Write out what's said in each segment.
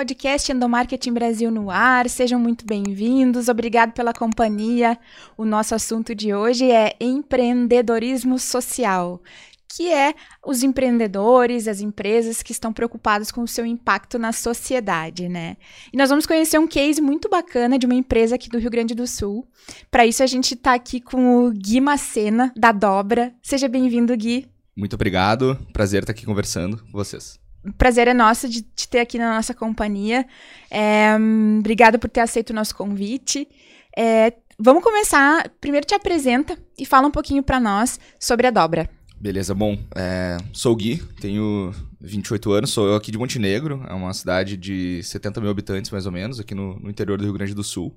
podcast Endomarketing Brasil no ar. Sejam muito bem-vindos. Obrigado pela companhia. O nosso assunto de hoje é empreendedorismo social, que é os empreendedores, as empresas que estão preocupados com o seu impacto na sociedade, né? E nós vamos conhecer um case muito bacana de uma empresa aqui do Rio Grande do Sul. Para isso a gente está aqui com o Gui Macena da Dobra. Seja bem-vindo, Gui. Muito obrigado. Prazer estar aqui conversando com vocês prazer é nosso de te ter aqui na nossa companhia. É, obrigada por ter aceito o nosso convite. É, vamos começar. Primeiro te apresenta e fala um pouquinho para nós sobre a Dobra. Beleza, bom. É, sou o Gui, tenho 28 anos, sou eu aqui de Montenegro, é uma cidade de 70 mil habitantes, mais ou menos, aqui no, no interior do Rio Grande do Sul.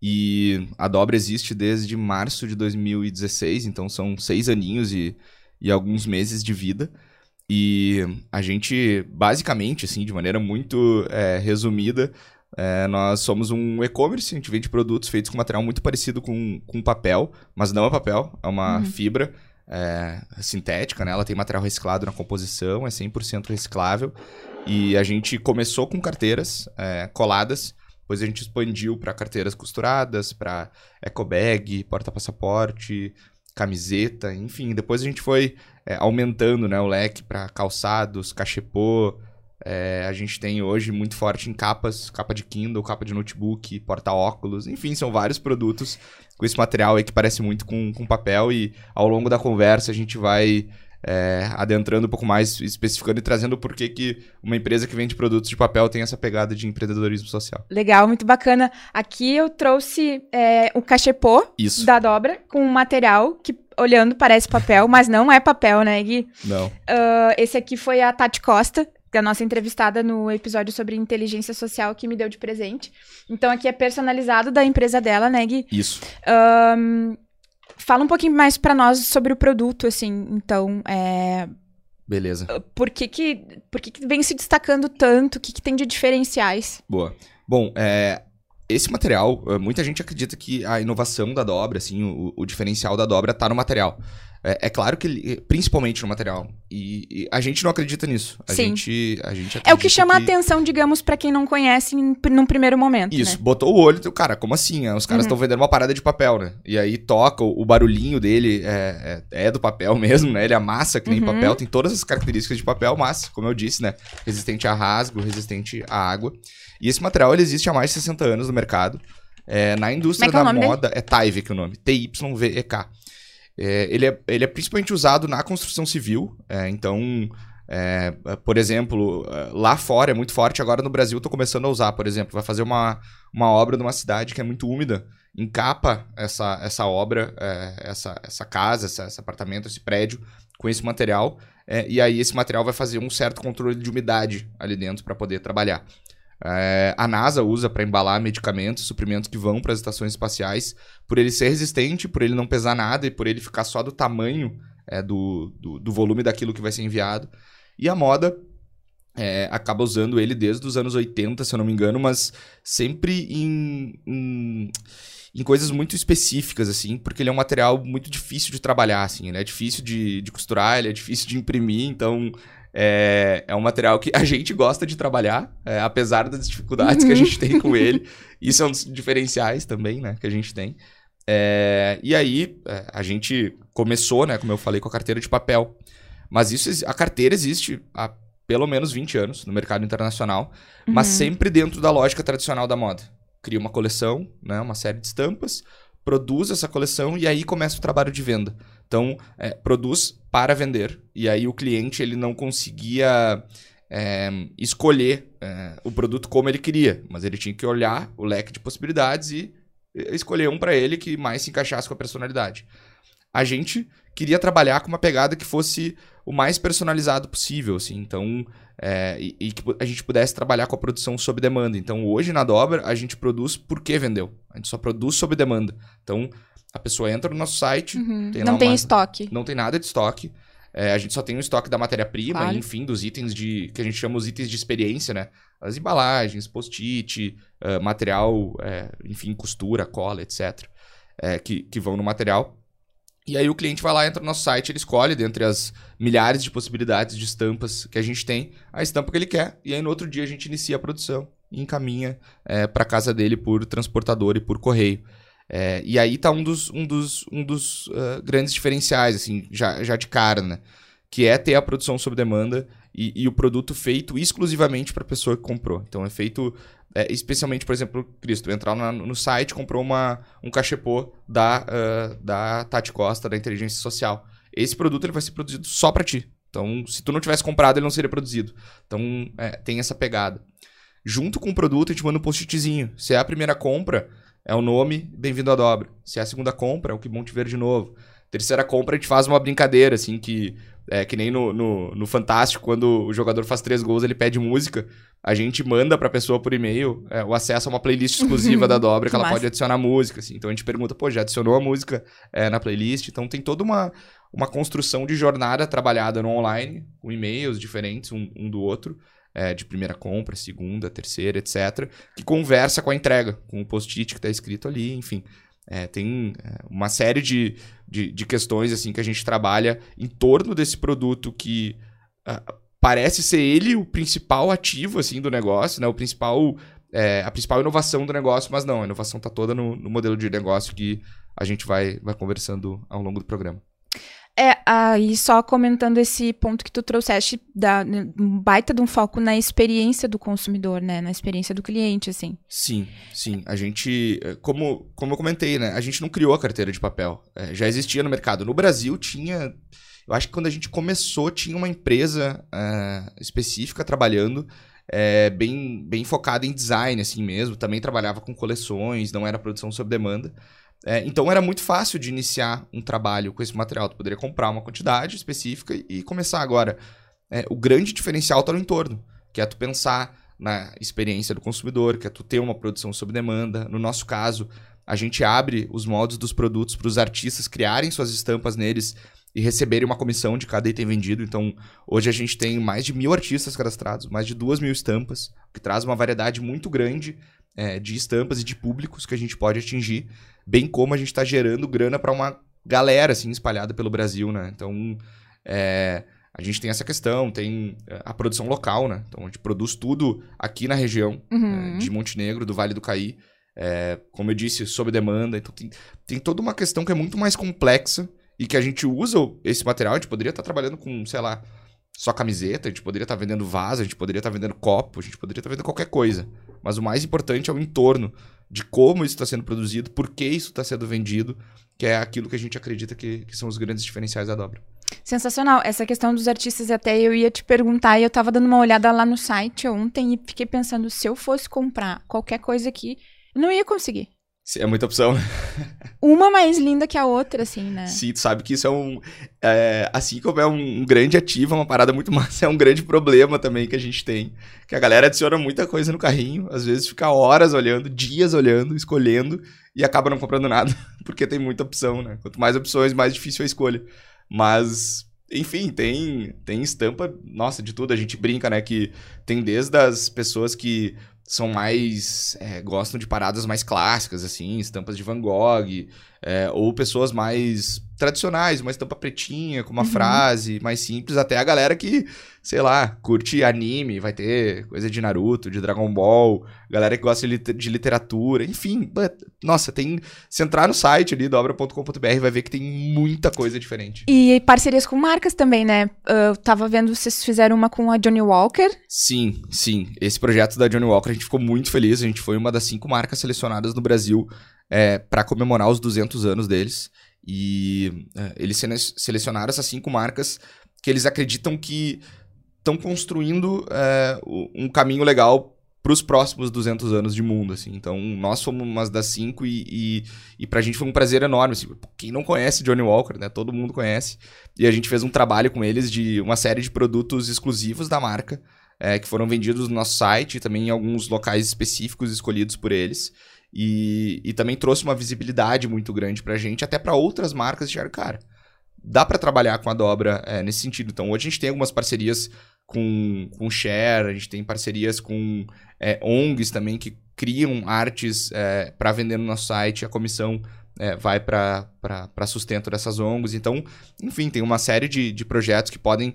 E a Dobra existe desde março de 2016, então são seis aninhos e, e alguns meses de vida. E a gente, basicamente, assim, de maneira muito é, resumida, é, nós somos um e-commerce, a gente vende produtos feitos com material muito parecido com, com papel, mas não é papel, é uma uhum. fibra é, sintética, né? Ela tem material reciclado na composição, é 100% reciclável. E a gente começou com carteiras é, coladas, depois a gente expandiu para carteiras costuradas, para eco bag, porta-passaporte, camiseta, enfim. Depois a gente foi é, aumentando né, o leque para calçados, cachepô. É, a gente tem hoje muito forte em capas, capa de Kindle, capa de notebook, porta-óculos, enfim, são vários produtos com esse material aí que parece muito com, com papel e ao longo da conversa a gente vai é, adentrando um pouco mais, especificando e trazendo o porquê que uma empresa que vende produtos de papel tem essa pegada de empreendedorismo social. Legal, muito bacana. Aqui eu trouxe é, o cachepô Isso. da dobra com um material que olhando parece papel, mas não é papel, né, Gui? Não. Uh, esse aqui foi a Tati Costa, que é a nossa entrevistada no episódio sobre inteligência social que me deu de presente. Então aqui é personalizado da empresa dela, né, Gui? Isso. Um, fala um pouquinho mais para nós sobre o produto, assim. Então, é... Beleza. Por que que, por que, que vem se destacando tanto? O que, que tem de diferenciais? Boa. Bom, é, esse material, eh, muita gente acredita que a inovação da dobra, assim, o, o diferencial da dobra está no material. É, é, claro que, principalmente no material. E, e, a gente não acredita nisso. A Sim. gente, a gente É o que chama que... a atenção, digamos, para quem não conhece em, num primeiro momento. Isso, né? botou o olho, cara, como assim? Os caras estão uhum. vendendo uma parada de papel, né? E aí toca, o, o barulhinho dele é, é, é, do papel mesmo, né? Ele amassa que nem uhum. papel, tem todas as características de papel, mas, como eu disse, né? Resistente a rasgo, resistente à água. E esse material ele existe há mais de 60 anos no mercado. É, na indústria é, é da moda, dele? é Tyvek o nome, T-Y-V-E-K. É, ele, é, ele é principalmente usado na construção civil, é, então, é, por exemplo, é, lá fora é muito forte, agora no Brasil estou começando a usar, por exemplo, vai fazer uma, uma obra numa cidade que é muito úmida, encapa essa, essa obra, essa, essa casa, essa, esse apartamento, esse prédio com esse material, e aí esse material vai fazer um certo controle de umidade ali dentro para poder trabalhar. É, a NASA usa para embalar medicamentos, suprimentos que vão para as estações espaciais, por ele ser resistente, por ele não pesar nada e por ele ficar só do tamanho é, do, do, do, volume daquilo que vai ser enviado. E a moda é, acaba usando ele desde os anos 80, se eu não me engano, mas sempre em, em, em, coisas muito específicas, assim, porque ele é um material muito difícil de trabalhar, assim, ele é difícil de, de costurar, ele é difícil de imprimir, então é, é um material que a gente gosta de trabalhar, é, apesar das dificuldades que a gente tem com ele. Isso é um dos diferenciais também, né, que a gente tem. É, e aí, é, a gente começou, né, como eu falei, com a carteira de papel. Mas isso, a carteira existe há pelo menos 20 anos no mercado internacional, uhum. mas sempre dentro da lógica tradicional da moda. Cria uma coleção, né, uma série de estampas, produz essa coleção e aí começa o trabalho de venda. Então, é, produz para vender. E aí o cliente ele não conseguia é, escolher é, o produto como ele queria, mas ele tinha que olhar o leque de possibilidades e escolher um para ele que mais se encaixasse com a personalidade. A gente queria trabalhar com uma pegada que fosse o mais personalizado possível, assim. Então, é, e, e, que a gente pudesse trabalhar com a produção sob demanda. Então, hoje na Dobra, a gente produz porque vendeu. A gente só produz sob demanda. Então, a pessoa entra no nosso site. Uhum. Tem não tem uma... estoque. Não tem nada de estoque. É, a gente só tem o estoque da matéria-prima claro. enfim, dos itens de. que a gente chama os itens de experiência, né? As embalagens, post-it, uh, material, é, enfim, costura, cola, etc. É, que, que vão no material. E aí o cliente vai lá, entra no nosso site, ele escolhe dentre as milhares de possibilidades de estampas que a gente tem, a estampa que ele quer, e aí no outro dia a gente inicia a produção. e encaminha é, para casa dele por transportador e por correio. É, e aí tá um dos, um dos, um dos uh, grandes diferenciais, assim, já, já de cara, né? Que é ter a produção sob demanda e, e o produto feito exclusivamente para a pessoa que comprou. Então é feito é, especialmente, por exemplo, Cristo, entrar no site, comprou uma, um cachepô da, uh, da Tati Costa, da inteligência social. Esse produto ele vai ser produzido só para ti. Então, se tu não tivesse comprado, ele não seria produzido. Então, é, tem essa pegada. Junto com o produto, a gente manda um post-itzinho. Se é a primeira compra, é o nome, bem-vindo à dobra. Se é a segunda compra, é o que bom te ver de novo. Terceira compra, a gente faz uma brincadeira, assim, que é que nem no, no, no, Fantástico, quando o jogador faz três gols, ele pede música. A gente manda pra pessoa por e-mail é, o acesso a uma playlist exclusiva da dobra que, que ela massa. pode adicionar música, assim. Então a gente pergunta, pô, já adicionou a música é, na playlist? Então tem toda uma, uma construção de jornada trabalhada no online, com e-mails diferentes um, um do outro é, de primeira compra, segunda, terceira, etc., que conversa com a entrega, com o post-it que está escrito ali, enfim. É, tem é, uma série de, de, de, questões assim que a gente trabalha em torno desse produto que uh, parece ser ele o principal ativo assim do negócio, né? O principal é, a principal inovação do negócio, mas não, a inovação está toda no, no modelo de negócio que a gente vai, vai conversando ao longo do programa. É, aí só comentando esse ponto que tu trouxeste, da, um baita de um foco na experiência do consumidor, né? Na experiência do cliente, assim. Sim, sim. A gente, eh, como, como eu comentei, né? A gente não criou a carteira de papel. É, já existia no mercado. No Brasil tinha... Eu acho que quando a gente começou, tinha uma empresa uh, específica trabalhando é, bem, bem focada em design, assim mesmo. Também trabalhava com coleções, não era produção sob demanda. É, então era muito fácil de iniciar um trabalho com esse material. Tu poderia comprar uma quantidade específica e, e começar agora. É, o grande diferencial está no entorno, que é tu pensar na experiência do consumidor, que é tu ter uma produção sob demanda. No nosso caso, a gente abre os modos dos produtos para os artistas criarem suas estampas neles e receberem uma comissão de cada item vendido. Então, hoje a gente tem mais de mil artistas cadastrados, mais de duas mil estampas, que traz uma variedade muito grande é, de estampas e de públicos que a gente pode atingir bem como a gente está gerando grana para uma galera assim espalhada pelo Brasil, né? Então, é, a gente tem essa questão, tem é, a produção local, né? Então a gente produz tudo aqui na região uhum. é, de Montenegro, do Vale do Caí. É, como eu disse, sob demanda. Então tem, tem toda uma questão que é muito mais complexa e que a gente usa esse material. A gente poderia estar tá trabalhando com, sei lá, só camiseta, a gente poderia estar tá vendendo vaso, a gente poderia estar tá vendendo copo, a gente poderia estar vendendo qualquer coisa. Mas o mais importante é o entorno de como isso está sendo produzido, por que isso está sendo vendido, que é aquilo que a gente acredita que, que, são os grandes diferenciais da dobra. Sensacional. Essa questão dos artistas, até eu ia te perguntar, e eu estava dando uma olhada lá no site ontem e fiquei pensando, se eu fosse comprar qualquer coisa aqui, não ia conseguir. É muita opção. Uma mais linda que a outra, assim, né? Sim, tu sabe que isso é um. É, assim como é um, grande ativo, é uma parada muito massa, é um grande problema também que a gente tem. Que a galera adiciona muita coisa no carrinho, às vezes fica horas olhando, dias olhando, escolhendo, e acaba não comprando nada, porque tem muita opção, né? Quanto mais opções, mais difícil a escolha. Mas enfim, tem, tem estampa, nossa, de tudo. A gente brinca, né? Que tem desde as pessoas que são mais. É, gostam de paradas mais clássicas, assim, estampas de Van Gogh, é, ou pessoas mais tradicionais, uma estampa pretinha, com uma uhum. frase mais simples, até a galera que, sei lá, curte anime, vai ter coisa de Naruto, de Dragon Ball, galera que gosta de literatura, enfim, nossa, tem. Se entrar no site ali, dobra.com.br, vai ver que tem muita coisa diferente. E parcerias com marcas também, né? Eu tava vendo vocês fizeram uma com a Johnny Walker. Sim, sim. Esse projeto da Johnny Walker a gente ficou muito feliz, a gente foi uma das cinco marcas selecionadas no Brasil é, para comemorar os 200 anos deles. E é, eles selecionaram essas cinco marcas que eles acreditam que estão construindo é, um caminho legal para os próximos 200 anos de mundo, assim. Então, nós fomos umas das cinco e, e, e para a gente foi um prazer enorme. Assim, quem não conhece Johnny Walker, né? Todo mundo conhece. E a gente fez um trabalho com eles de uma série de produtos exclusivos da marca, é, que foram vendidos no nosso site e também em alguns locais específicos escolhidos por eles. E, e também trouxe uma visibilidade muito grande pra gente, até para outras marcas de cara. Dá para trabalhar com a dobra é, nesse sentido. Então, hoje a gente tem algumas parcerias com, com Share, a gente tem parcerias com é, ONGs também que criam artes é, para vender no nosso site. A comissão é, vai para sustento dessas ONGs. Então, enfim, tem uma série de, de projetos que podem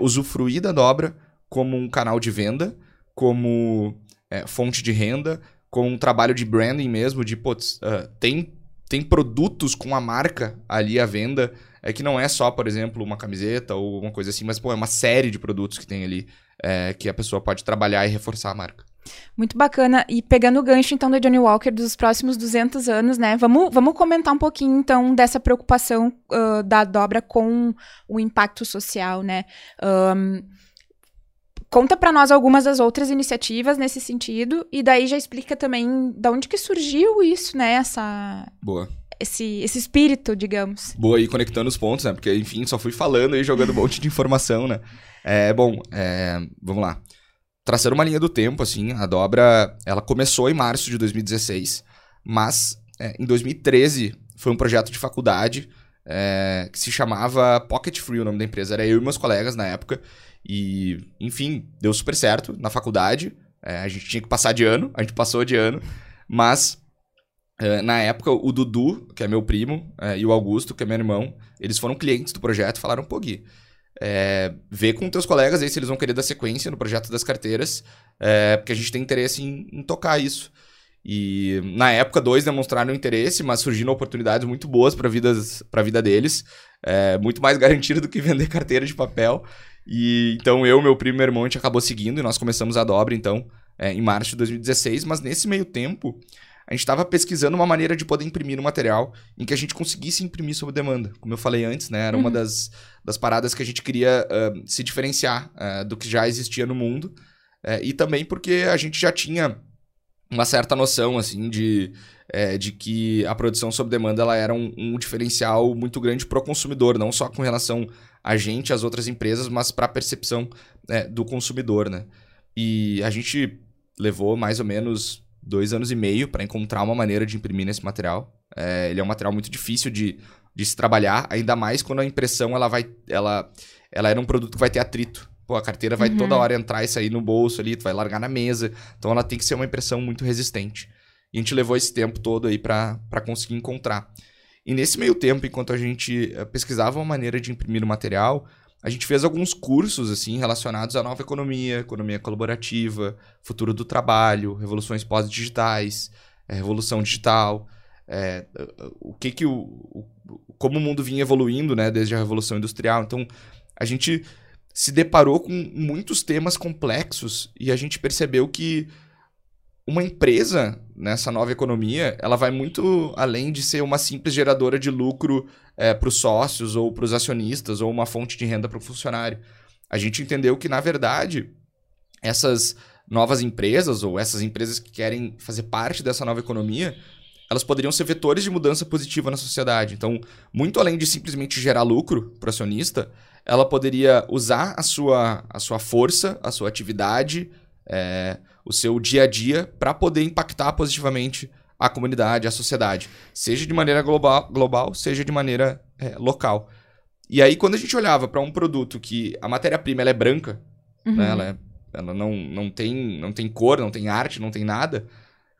usufruir da dobra como um canal de venda, como fonte de renda, com um trabalho de branding mesmo, de, putz, uh, tem, tem produtos com a marca ali à venda, é que não é só, por exemplo, uma camiseta ou uma coisa assim, mas, pô, é uma série de produtos que tem ali é, que a pessoa pode trabalhar e reforçar a marca. Muito bacana. E pegando o gancho, então, da Johnny Walker dos próximos 200 anos, né? Vamos, vamos comentar um pouquinho, então, dessa preocupação uh, da dobra com o impacto social, né? Um, conta para nós algumas das outras iniciativas nesse sentido, e daí já explica também de onde que surgiu isso, né? Essa... Boa. Esse, esse espírito, digamos. Boa, e conectando os pontos, né? Porque, enfim, só fui falando e jogando um monte de informação, né? É, bom, é, vamos lá traçando uma linha do tempo, assim, a dobra, ela começou em março de 2016, mas é, em 2013 foi um projeto de faculdade é, que se chamava Pocket Free, o nome da empresa. Era eu e meus colegas na época. E, enfim, deu super certo na faculdade. É, a gente tinha que passar de ano, a gente passou de ano. Mas, é, na época, o Dudu, que é meu primo, é, e o Augusto, que é meu irmão, eles foram clientes do projeto e falaram, pô, Gui, é, vê com teus colegas aí se eles vão querer dar sequência no projeto das carteiras, é, porque a gente tem interesse em, em, tocar isso. E na época, dois demonstraram interesse, mas surgiram oportunidades muito boas para a vida deles, é, muito mais garantido do que vender carteira de papel. E então eu, meu primo e meu irmão, a gente acabou seguindo e nós começamos a dobra, então, é, em março de 2016. Mas nesse meio tempo, a gente estava pesquisando uma maneira de poder imprimir um material em que a gente conseguisse imprimir sob demanda. Como eu falei antes, né? Era uhum. uma das, das paradas que a gente queria uh, se diferenciar uh, do que já existia no mundo. Uh, e também porque a gente já tinha uma certa noção, assim, de, de que a produção sob demanda ela era um, um diferencial muito grande para o consumidor, não só com relação a gente, as outras empresas, mas para a percepção do consumidor, né? E a gente levou mais ou menos dois anos e meio para encontrar uma maneira de imprimir nesse material. É, ele é um material muito difícil de, de se trabalhar, ainda mais quando a impressão ela vai. Ela, ela era um produto que vai ter atrito. Pô, a carteira vai uhum. toda hora entrar e sair no bolso ali, tu vai largar na mesa. Então ela tem que ser uma impressão muito resistente. E a gente levou esse tempo todo aí para conseguir encontrar. E nesse meio tempo, enquanto a gente eh, pesquisava uma maneira de imprimir o material, a gente fez alguns cursos assim relacionados à nova economia, economia colaborativa, futuro do trabalho, revoluções pós-digitais, é, revolução digital, é, o que que o, o, como o mundo vinha evoluindo, né, desde a revolução industrial. Então, a gente se deparou com muitos temas complexos e a gente percebeu que uma empresa nessa nova economia, ela vai muito além de ser uma simples geradora de lucro é, para os sócios ou para os acionistas ou uma fonte de renda para o funcionário. A gente entendeu que, na verdade, essas novas empresas ou essas empresas que querem fazer parte dessa nova economia, elas poderiam ser vetores de mudança positiva na sociedade. Então, muito além de simplesmente gerar lucro para o acionista, ela poderia usar a sua, a sua força, a sua atividade, é, o seu dia a dia para poder impactar positivamente a comunidade, a sociedade, seja de maneira global, global seja de maneira é, local. E aí, quando a gente olhava para um produto que a matéria-prima é branca, uhum. né, ela, é, ela não, não, tem, não tem cor, não tem arte, não tem nada,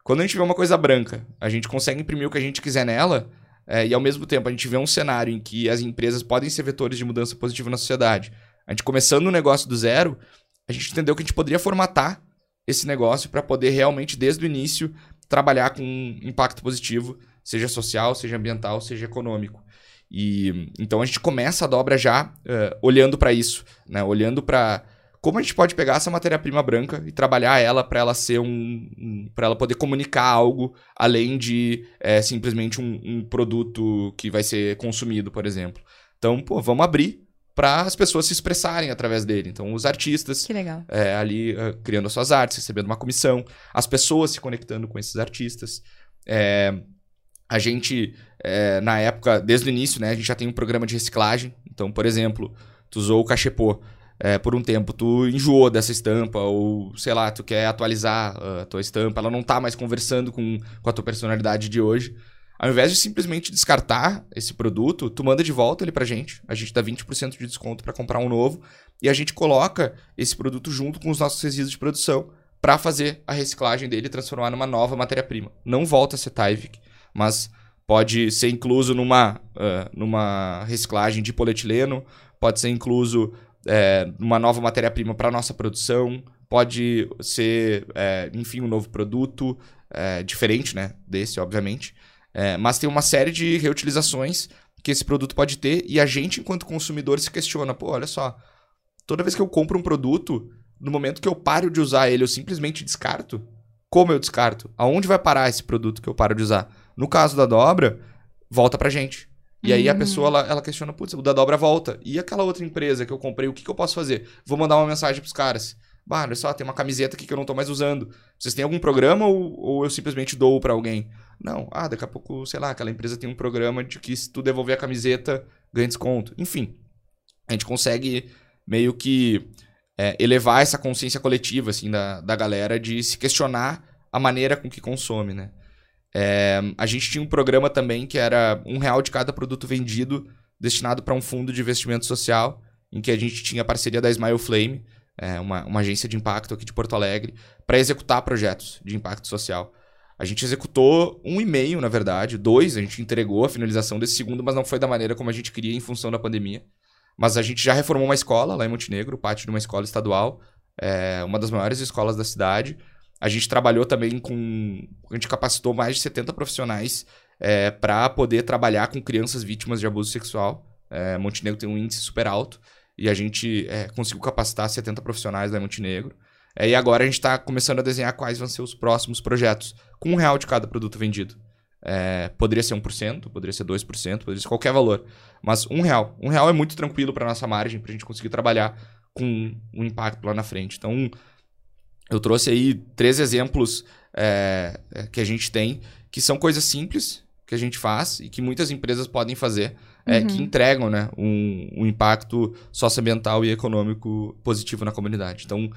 quando a gente vê uma coisa branca, a gente consegue imprimir o que a gente quiser nela, é, e ao mesmo tempo a gente vê um cenário em que as empresas podem ser vetores de mudança positiva na sociedade. A gente começando um negócio do zero, a gente entendeu que a gente poderia formatar esse negócio para poder realmente, desde o início, trabalhar com um impacto positivo, seja social, seja ambiental, seja econômico. E então a gente começa a dobra já uh, olhando para isso, né? olhando para como a gente pode pegar essa matéria-prima branca e trabalhar ela para ela ser um, um para ela poder comunicar algo além de é, simplesmente um, um, produto que vai ser consumido, por exemplo. Então, pô, vamos abrir para as pessoas se expressarem através dele. Então, os artistas é, ali uh, criando suas artes, recebendo uma comissão, as pessoas se conectando com esses artistas. É, a gente, é, na época, desde o início, né, a gente já tem um programa de reciclagem. Então, por exemplo, tu usou o cachepô é, por um tempo, tu enjoou dessa estampa, ou sei lá, tu quer atualizar a tua estampa, ela não está mais conversando com, com a tua personalidade de hoje. Ao invés de simplesmente descartar esse produto, tu manda de volta ele pra gente. A gente dá 20% de desconto para comprar um novo e a gente coloca esse produto junto com os nossos resíduos de produção para fazer a reciclagem dele e transformar numa nova matéria-prima. Não volta a ser Tyvek, mas pode ser incluso numa, uh, numa reciclagem de polietileno, pode ser incluso é, numa nova matéria-prima para nossa produção, pode ser, é, enfim, um novo produto, é, diferente, né? Desse, obviamente. É, mas tem uma série de reutilizações que esse produto pode ter e a gente, enquanto consumidor, se questiona: pô, olha só, toda vez que eu compro um produto, no momento que eu paro de usar ele, eu simplesmente descarto? Como eu descarto? Aonde vai parar esse produto que eu paro de usar? No caso da dobra, volta pra gente. E aí a Uhum. pessoa, ela, ela questiona, putz, o da dobra volta. E aquela outra empresa que eu comprei, o que, que eu posso fazer? Vou mandar uma mensagem pros caras. Bah, olha só, tem uma camiseta aqui que eu não tô mais usando. Vocês têm algum programa ou, ou eu simplesmente dou pra alguém? Não. Ah, daqui a pouco, sei lá, aquela empresa tem um programa de que se tu devolver a camiseta, ganha desconto. Enfim, a gente consegue meio que é, elevar essa consciência coletiva, assim, da, da galera de se questionar a maneira com que consome, né? É, a gente tinha um programa também que era um real de cada produto vendido destinado para um fundo de investimento social, em que a gente tinha a parceria da Smile Flame, é, uma, uma agência de impacto aqui de Porto Alegre, para executar projetos de impacto social. A gente executou um e meio, na verdade, dois, a gente entregou a finalização desse segundo, mas não foi da maneira como a gente queria em função da pandemia. Mas a gente já reformou uma escola lá em Montenegro, pátio de uma escola estadual, é, uma das maiores escolas da cidade. A gente trabalhou também com. A gente capacitou mais de 70 profissionais é, para poder trabalhar com crianças vítimas de abuso sexual. É, Montenegro tem um índice super alto e a gente é, conseguiu capacitar 70 profissionais em Montenegro. É, e agora a gente está começando a desenhar quais vão ser os próximos projetos, com um real de cada produto vendido. É, poderia ser 1%, poderia ser 2%, poderia ser qualquer valor. Mas um real. Um real é muito tranquilo para nossa margem, para a gente conseguir trabalhar com um impacto lá na frente. Então, eu trouxe aí três exemplos é, é, que a gente tem, que são coisas simples que a gente faz e que muitas empresas podem fazer, é, Uhum. que entregam né, um, um impacto socioambiental e econômico positivo na comunidade. Então,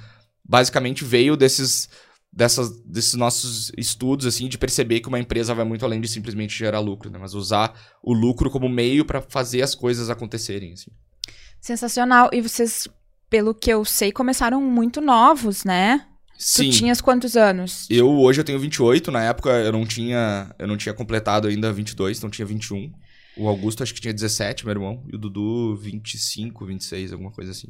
basicamente veio desses, dessas, desses nossos estudos, assim, de perceber que uma empresa vai muito além de simplesmente gerar lucro, né? Mas usar o lucro como meio para fazer as coisas acontecerem, assim. Sensacional. E vocês, pelo que eu sei, começaram muito novos, né? Sim. Tu tinhas quantos anos? Eu hoje eu tenho 28, na época eu não tinha, eu não tinha completado ainda 22, então tinha 21. O Augusto acho que tinha 17, meu irmão, e o Dudu 25, 26, alguma coisa assim.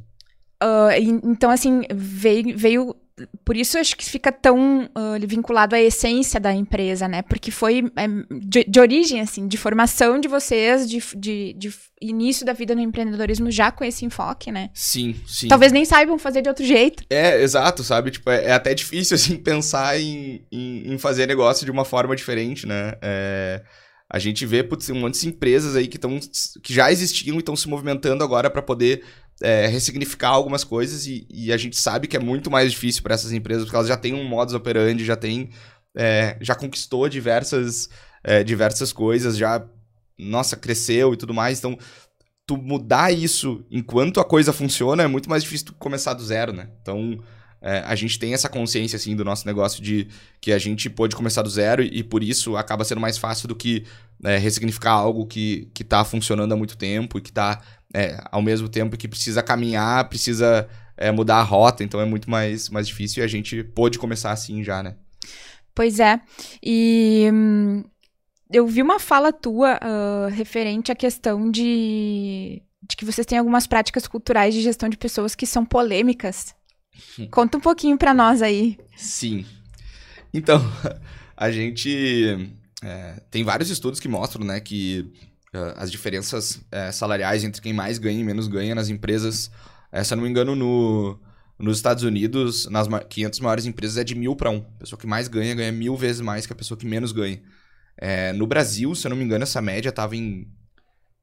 E- então, assim, veio, veio. Por isso acho que fica tão ah, vinculado à essência da empresa, né? Porque foi é, de, de origem, assim, de formação de vocês, de, de, de início da vida no empreendedorismo já com esse enfoque, né? Sim, sim. Talvez nem saibam fazer de outro jeito. É, exato, sabe? Tipo, é, é até difícil, assim, pensar em, em, em fazer negócio de uma forma diferente, né? É, a gente vê, putz, um monte de empresas aí que, tão, que já existiam e estão se movimentando agora para poder é, ressignificar algumas coisas e, e a gente sabe que é muito mais difícil para essas empresas porque elas já têm um modus operandi, já tem, é, já conquistou diversas, é, diversas coisas, já, nossa, cresceu e tudo mais, então tu mudar isso enquanto a coisa funciona é muito mais difícil tu começar do zero, né? Então, é, a gente tem essa consciência, assim, do nosso negócio de que a gente pôde começar do zero e, e por isso acaba sendo mais fácil do que é, ressignificar algo que, que tá funcionando há muito tempo e que tá, é, ao mesmo tempo que precisa caminhar, precisa é, mudar a rota, então é muito mais, mais difícil e a gente pôde começar assim já, né? Pois é. E hum, eu vi uma fala tua ah, referente à questão de, de que vocês têm algumas práticas culturais de gestão de pessoas que são polêmicas. Conta um pouquinho pra nós aí. Sim. Então, a gente é, tem vários estudos que mostram, né, que é, as diferenças é, salariais entre quem mais ganha e menos ganha nas empresas, é, se eu não me engano, no, nos Estados Unidos, nas ma- 500 maiores empresas é de mil para um. A pessoa que mais ganha ganha mil vezes mais que a pessoa que menos ganha. É, no Brasil, se eu não me engano, essa média estava em,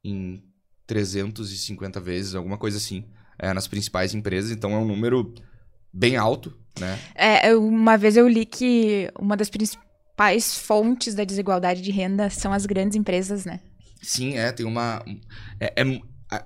em 350 vezes, alguma coisa assim, é, nas principais empresas. Então é um número bem alto, né? É, uma vez eu li que uma das principais fontes da desigualdade de renda são as grandes empresas, né? Sim, é, tem uma. É, é-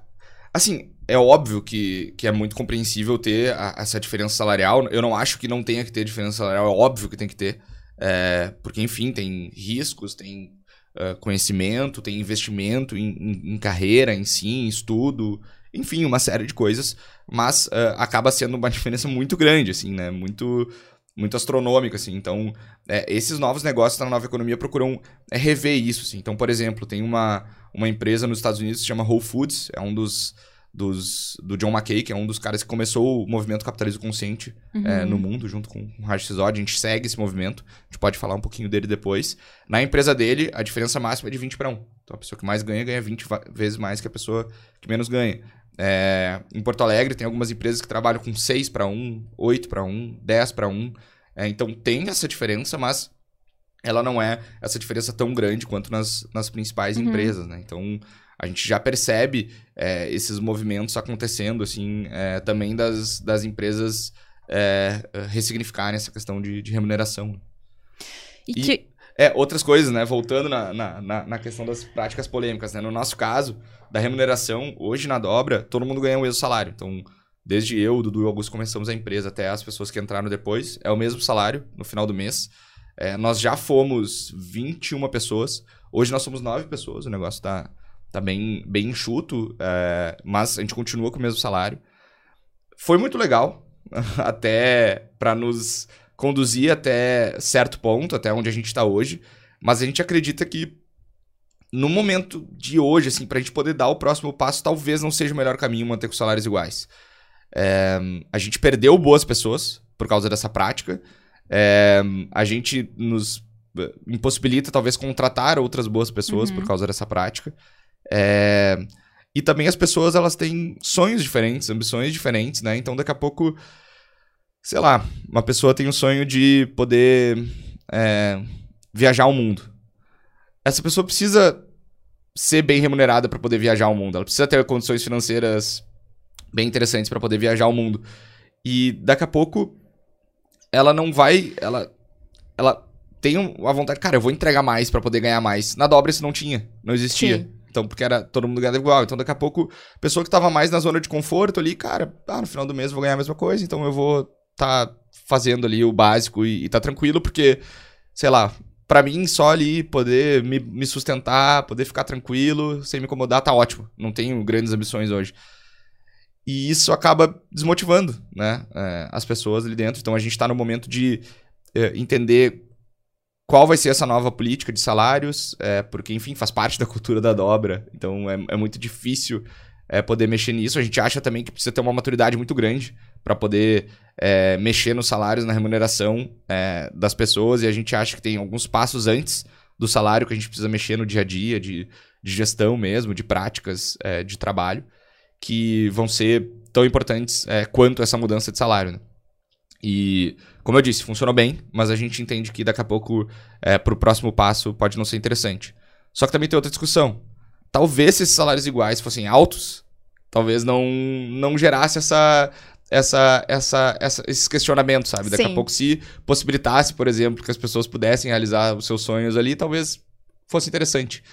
assim, é óbvio que, que é muito compreensível ter a- essa diferença salarial. Eu não acho que não tenha que ter diferença salarial, é óbvio que tem que ter. é, porque, enfim, tem riscos, tem é, conhecimento, tem investimento em, em- em carreira, em si, em estudo, enfim, uma série de coisas. Mas é, acaba sendo uma diferença muito grande, assim, né? Muito, muito astronômica, assim. Então, é, esses novos negócios na nova economia procuram é, rever isso, assim. Então, por exemplo, tem uma, uma empresa nos Estados Unidos que se chama Whole Foods, é um dos, dos, do John McKay, que é um dos caras que começou o movimento capitalismo consciente uhum. é, no mundo, junto com o Raj Sisod. A gente segue esse movimento, a gente pode falar um pouquinho dele depois. Na empresa dele, a diferença máxima é de 20 para 1. Então a pessoa que mais ganha, ganha 20 vezes mais que a pessoa que menos ganha. É, em Porto Alegre, tem algumas empresas que trabalham com 6 para 1, 8 para 1, 10 para 1. É, então tem essa diferença, mas ela não é essa diferença tão grande quanto nas, nas principais uhum. empresas, né? Então a gente já percebe é, esses movimentos acontecendo, assim, é, também das, das empresas é, ressignificarem essa questão de, de remuneração. E, e que... É, outras coisas, né? Voltando na, na, na, questão das práticas polêmicas, né? No nosso caso, da remuneração, hoje na dobra, todo mundo ganha o mesmo salário. Então, desde eu, Dudu e Augusto começamos a empresa até as pessoas que entraram depois, é o mesmo salário no final do mês. É, nós já fomos 21 pessoas, hoje nós somos 9 pessoas, o negócio tá, tá bem, bem enxuto, é, mas a gente continua com o mesmo salário. Foi muito legal, até para nos conduzir até certo ponto, até onde a gente está hoje, mas a gente acredita que no momento de hoje, assim, para a gente poder dar o próximo passo, talvez não seja o melhor caminho manter com salários iguais. É, a gente perdeu boas pessoas por causa dessa prática. É, a gente nos impossibilita, talvez, contratar outras boas pessoas uhum. por causa dessa prática. É... E também as pessoas, elas têm sonhos diferentes, ambições diferentes, né? Então, daqui a pouco, sei lá, uma pessoa tem o sonho de poder é, viajar ao mundo. Essa pessoa precisa ser bem remunerada para poder viajar ao mundo. Ela precisa ter condições financeiras bem interessantes para poder viajar ao mundo. E daqui a pouco ela não vai, ela ela tem a vontade, cara, eu vou entregar mais para poder ganhar mais. Na dobra isso não tinha, não existia. Sim. Então, porque era todo mundo ganhava igual. Então, daqui a pouco, a pessoa que tava mais na zona de conforto ali, cara, ah, no final do mês eu vou ganhar a mesma coisa, então eu vou tá fazendo ali o básico e, e tá tranquilo, porque, sei lá, para mim, só ali poder me, me, sustentar, poder ficar tranquilo, sem me incomodar, tá ótimo. Não tenho grandes ambições hoje. E isso acaba desmotivando, né, é, as pessoas ali dentro. Então, a gente tá no momento de é, entender qual vai ser essa nova política de salários, é, porque, enfim, faz parte da cultura da dobra, então é, é muito difícil é, poder mexer nisso. A gente acha também que precisa ter uma maturidade muito grande para poder é, mexer nos salários, na remuneração é, das pessoas, e a gente acha que tem alguns passos antes do salário que a gente precisa mexer no dia a dia, de, de gestão mesmo, de práticas é, de trabalho, que vão ser tão importantes quanto essa mudança de salário. Né? E, como eu disse, funcionou bem, mas a gente entende que daqui a pouco, é, para o próximo passo, pode não ser interessante. Só que também tem outra discussão. Talvez se esses salários iguais fossem altos, talvez não, não gerasse essa, essa, essa, essa, esses questionamentos, sabe? Daqui Sim. a pouco, se possibilitasse, por exemplo, que as pessoas pudessem realizar os seus sonhos ali, talvez fosse interessante.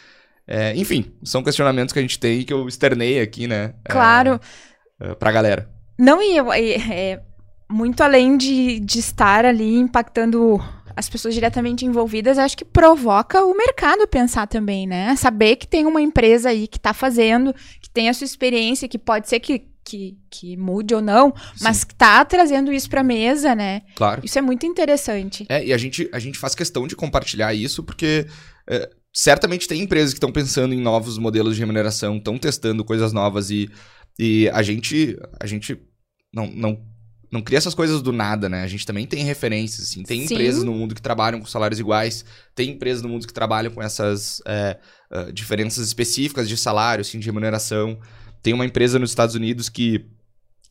É, enfim, são questionamentos que a gente tem que eu externei aqui, né? Claro. É, é, pra galera. Não, e eu, é, muito além de, de estar ali impactando as pessoas diretamente envolvidas, acho que provoca o mercado a pensar também, né? Saber que tem uma empresa aí que está fazendo, que tem a sua experiência, que pode ser que, que, que mude ou não, Sim. mas que está trazendo isso para a mesa, né? Claro. Isso é muito interessante. É, e a gente, a gente faz questão de compartilhar isso, porque é, certamente tem empresas que estão pensando em novos modelos de remuneração, estão testando coisas novas e, e a gente, a gente não, não não cria essas coisas do nada, né? A gente também tem referências, assim. Tem Sim. empresas no mundo que trabalham com salários iguais, tem empresas no mundo que trabalham com essas é, uh, diferenças específicas de salário, assim, de remuneração. Tem uma empresa nos Estados Unidos que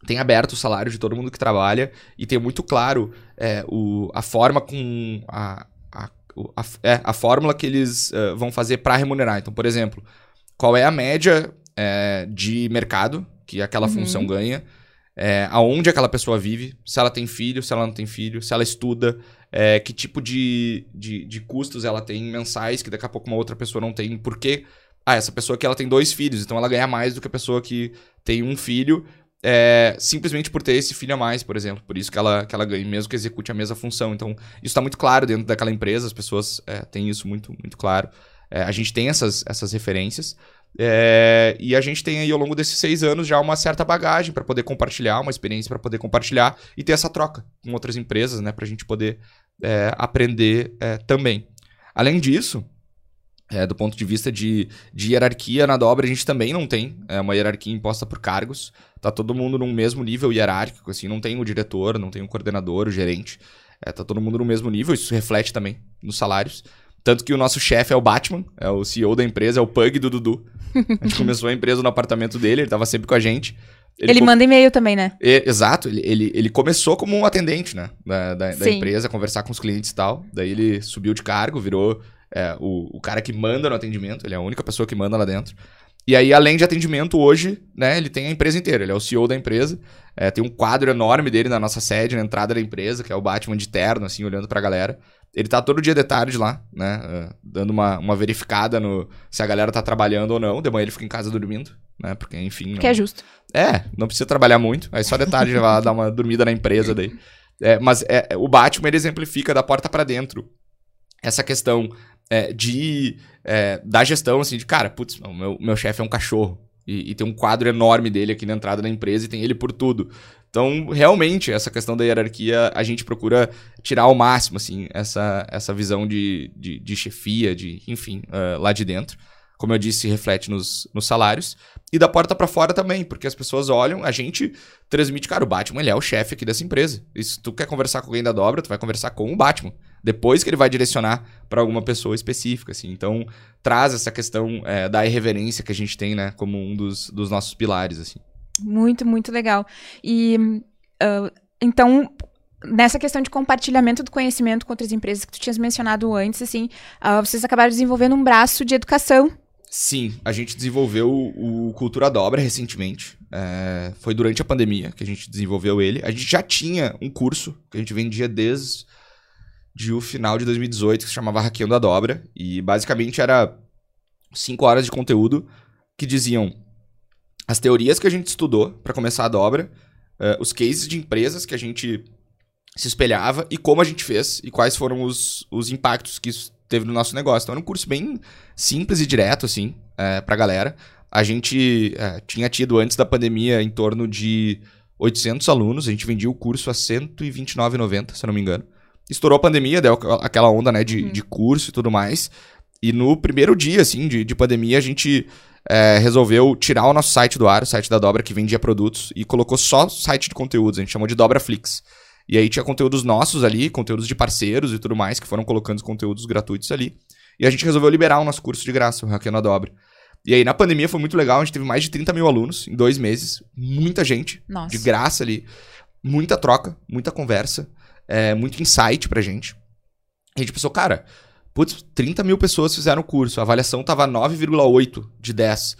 tem aberto o salário de todo mundo que trabalha e tem muito claro é, o, a forma com a, a, a, é, a fórmula que eles uh, vão fazer para remunerar. Então, por exemplo, qual é a média é, de mercado que aquela uhum. função ganha é, aonde aquela pessoa vive, se ela tem filho, se ela não tem filho, se ela estuda, é, que tipo de, de, de, custos ela tem mensais, que daqui a pouco uma outra pessoa não tem, porque ah, essa pessoa aqui ela tem dois filhos, então ela ganha mais do que a pessoa que tem um filho, é, simplesmente por ter esse filho a mais, por exemplo. Por isso que ela, que ela ganha, mesmo que execute a mesma função. Então, isso está muito claro dentro daquela empresa, as pessoas é, têm isso muito, muito claro. É, a gente tem essas, essas referências. É, e a gente tem aí ao longo desses seis anos já uma certa bagagem para poder compartilhar, uma experiência para poder compartilhar e ter essa troca com outras empresas, né, para a gente poder é, aprender é, também. Além disso, É, do ponto de vista de, de hierarquia na dobra, a gente também não tem é, uma hierarquia imposta por cargos. Tá todo mundo no mesmo nível hierárquico, assim, não tem o diretor, não tem o coordenador, o gerente. É, tá todo mundo no mesmo nível, isso reflete também nos salários. Tanto que o nosso chefe é o Batman, é o CEO da empresa, é o Pug do Dudu. A gente começou a empresa no apartamento dele, ele tava sempre com a gente. Ele, ele com... manda e-mail também, né? E, exato, ele, ele, ele, começou como um atendente, né? Da, da, da empresa, conversar com os clientes e tal. Daí ele subiu de cargo, virou é, o, o cara que manda no atendimento, ele é a única pessoa que manda lá dentro. E aí, além de atendimento, hoje, né, ele tem a empresa inteira, ele é o CEO da empresa. É, tem um quadro enorme dele na nossa sede, na entrada da empresa, que é o Batman de terno, assim, olhando pra galera. Ele tá todo dia de tarde lá, né, uh, dando uma, uma verificada no se a galera tá trabalhando ou não. De manhã ele fica em casa dormindo, né, porque, enfim... Não... Que é justo. É, não precisa trabalhar muito, aí só de tarde já vai dar uma dormida na empresa daí. É, mas é, o Batman, ele exemplifica da porta para dentro essa questão é, de é, da gestão, assim, de cara, putz, meu, meu chefe é um cachorro. E, e, tem um quadro enorme dele aqui na entrada da empresa e tem ele por tudo. Então, realmente, essa questão da hierarquia, a gente procura tirar ao máximo, assim, essa, essa visão de, de, de chefia, de, enfim, uh, lá de dentro. Como eu disse, reflete nos, nos salários. E da porta para fora também, porque as pessoas olham, a gente transmite, cara, o Batman, ele é o chefe aqui dessa empresa. E se tu quer conversar com alguém da dobra, tu vai conversar com o Batman. Depois que ele vai direcionar para alguma pessoa específica, assim. Então, traz essa questão é, da irreverência que a gente tem, né, como um dos, dos nossos pilares, assim. Muito, muito legal. E, uh, então, nessa questão de compartilhamento do conhecimento com outras empresas que tu tinhas mencionado antes, assim, uh, vocês acabaram desenvolvendo um braço de educação. Sim, a gente desenvolveu o, Cultura Dobra recentemente. É, foi durante a pandemia que a gente desenvolveu ele. A gente já tinha um curso que a gente vendia desde de o final de 2018 que se chamava Hackeando a Dobra. E basicamente era cinco horas de conteúdo que diziam as teorias que a gente estudou para começar a dobra, uh, os cases de empresas que a gente se espelhava e como a gente fez e quais foram os, os impactos que isso teve no nosso negócio. Então era um curso bem simples e direto, assim, uh, pra galera. A gente uh, tinha tido antes da pandemia em torno de 800 alunos, a gente vendia o curso a R$ 129,90, se eu não me engano. Estourou a pandemia, deu aquela onda, né, de, uhum. de curso e tudo mais. E no primeiro dia, assim, de, de pandemia, a gente é, resolveu tirar o nosso site do ar, o site da Dobra, que vendia produtos, e colocou só site de conteúdos. A gente chamou de Dobraflix. E aí tinha conteúdos nossos ali, conteúdos de parceiros e tudo mais, que foram colocando os conteúdos gratuitos ali. E a gente resolveu liberar o nosso curso de graça, o Hackeando a Dobra. E aí, na pandemia foi muito legal, a gente teve mais de 30 mil alunos em dois meses. Muita gente, Nossa. de graça ali. Muita troca, muita conversa é, muito insight pra gente. E a gente pensou, cara, putz, 30 mil pessoas fizeram o curso, a avaliação tava 9,8 de 10.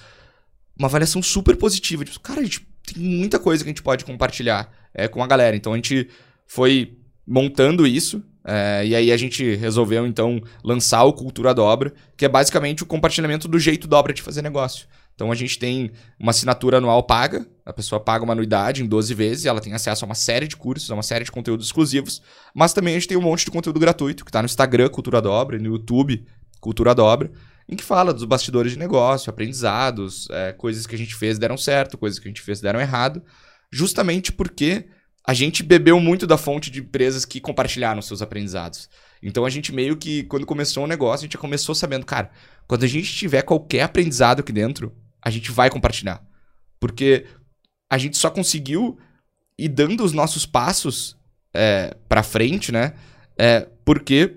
Uma avaliação super positiva. Tipo, cara, a gente tem muita coisa que a gente pode compartilhar é, com a galera. Então a gente foi montando isso. É, e aí a gente resolveu, então, lançar o Cultura Dobra, que é basicamente o compartilhamento do jeito dobra de fazer negócio. Então a gente tem uma assinatura anual paga, a pessoa paga uma anuidade em 12 vezes, ela tem acesso a uma série de cursos, a uma série de conteúdos exclusivos, mas também a gente tem um monte de conteúdo gratuito que está no Instagram Cultura Dobra, no YouTube Cultura Dobra, em que fala dos bastidores de negócio, aprendizados, é, coisas que a gente fez deram certo, coisas que a gente fez deram errado, justamente porque a gente bebeu muito da fonte de empresas que compartilharam seus aprendizados. Então a gente meio que, quando começou o negócio, a gente já começou sabendo, cara, quando a gente tiver qualquer aprendizado aqui dentro, a gente vai compartilhar. Porque a gente só conseguiu ir dando os nossos passos é, para frente, né? É, porque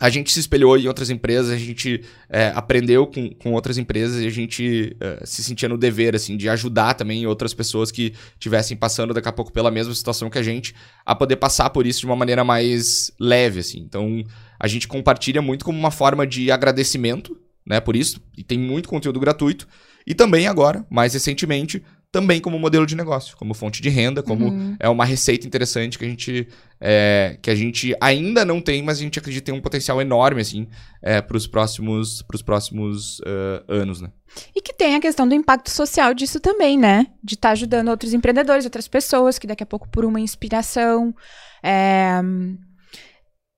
a gente se espelhou em outras empresas, a gente é, aprendeu com, com outras empresas e a gente é, se sentia no dever, assim, de ajudar também outras pessoas que estivessem passando daqui a pouco pela mesma situação que a gente, a poder passar por isso de uma maneira mais leve, assim. Então, a gente compartilha muito como uma forma de agradecimento, né, por isso, e tem muito conteúdo gratuito, e também agora, mais recentemente, também como modelo de negócio, como fonte de renda, como uhum. é uma receita interessante que a gente é, que a gente ainda não tem, mas a gente acredita que tem um potencial enorme assim é, para os próximos pros próximos uh, anos, né? E que tem a questão do impacto social disso também, né? De estar tá ajudando outros empreendedores, outras pessoas que daqui a pouco por uma inspiração é...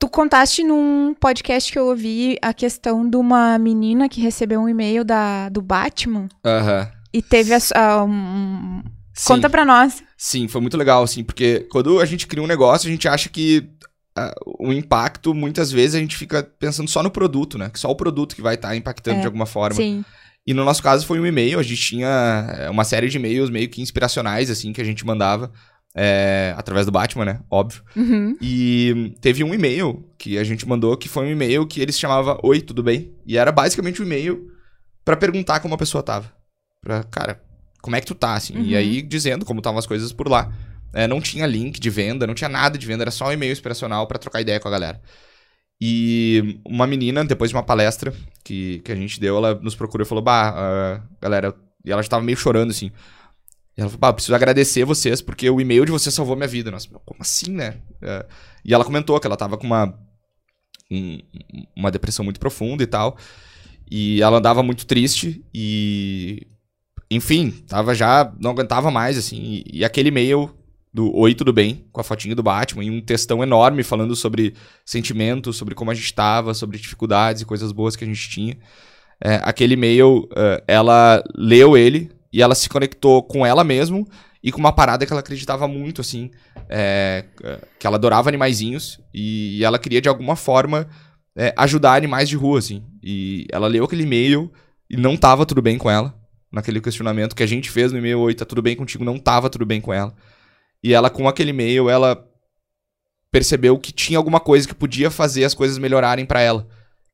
Tu contaste num podcast que eu ouvi a questão de uma menina que recebeu um e-mail da, do Batman. Aham. Uhum. E teve a, a um... Conta pra nós. Sim, foi muito legal, assim, porque quando a gente cria um negócio, a gente acha que o impacto, muitas vezes a gente fica pensando só no produto, né? Que só o produto que vai estar tá impactando É, de alguma forma. Sim. E no nosso caso foi um e-mail, a gente tinha é, uma série de e-mails meio que inspiracionais, assim, que a gente mandava é, através do Batman, né? Óbvio. Uhum. E teve um e-mail que a gente mandou que foi um e-mail que ele se chamava Oi, tudo bem? E era basicamente um e-mail pra perguntar como a pessoa tava. Pra, cara, como é que tu tá, assim? E Uhum. aí dizendo como estavam as coisas por lá. É, não tinha link de venda, não tinha nada de venda, era só um e-mail inspiracional pra trocar ideia com a galera. E uma menina, depois de uma palestra que, que a gente deu, ela nos procurou e falou: Bah, ah, galera, e ela já tava meio chorando assim. Ela falou: eu preciso agradecer vocês porque o e-mail de vocês salvou minha vida. Nossa, como assim, né? É, e ela comentou que ela tava com uma, um- uma depressão muito profunda e tal. E ela andava muito triste e. Enfim, tava já. Não aguentava mais, assim. E, e aquele e-mail do Oi, tudo bem? Com a fotinha do Batman e um textão enorme falando sobre sentimentos, sobre como a gente tava, sobre dificuldades e coisas boas que a gente tinha. É, aquele e-mail, é, ela leu ele e ela se conectou com ela mesmo e com uma parada que ela acreditava muito, assim, é, que ela adorava animaizinhos e, ela queria de alguma forma é, ajudar animais de rua, assim. E ela leu aquele e-mail e não tava tudo bem com ela, naquele questionamento que a gente fez no e-mail, oi, tá tudo bem contigo, não tava tudo bem com ela. E ela, com aquele e-mail, ela percebeu que tinha alguma coisa que podia fazer as coisas melhorarem pra ela.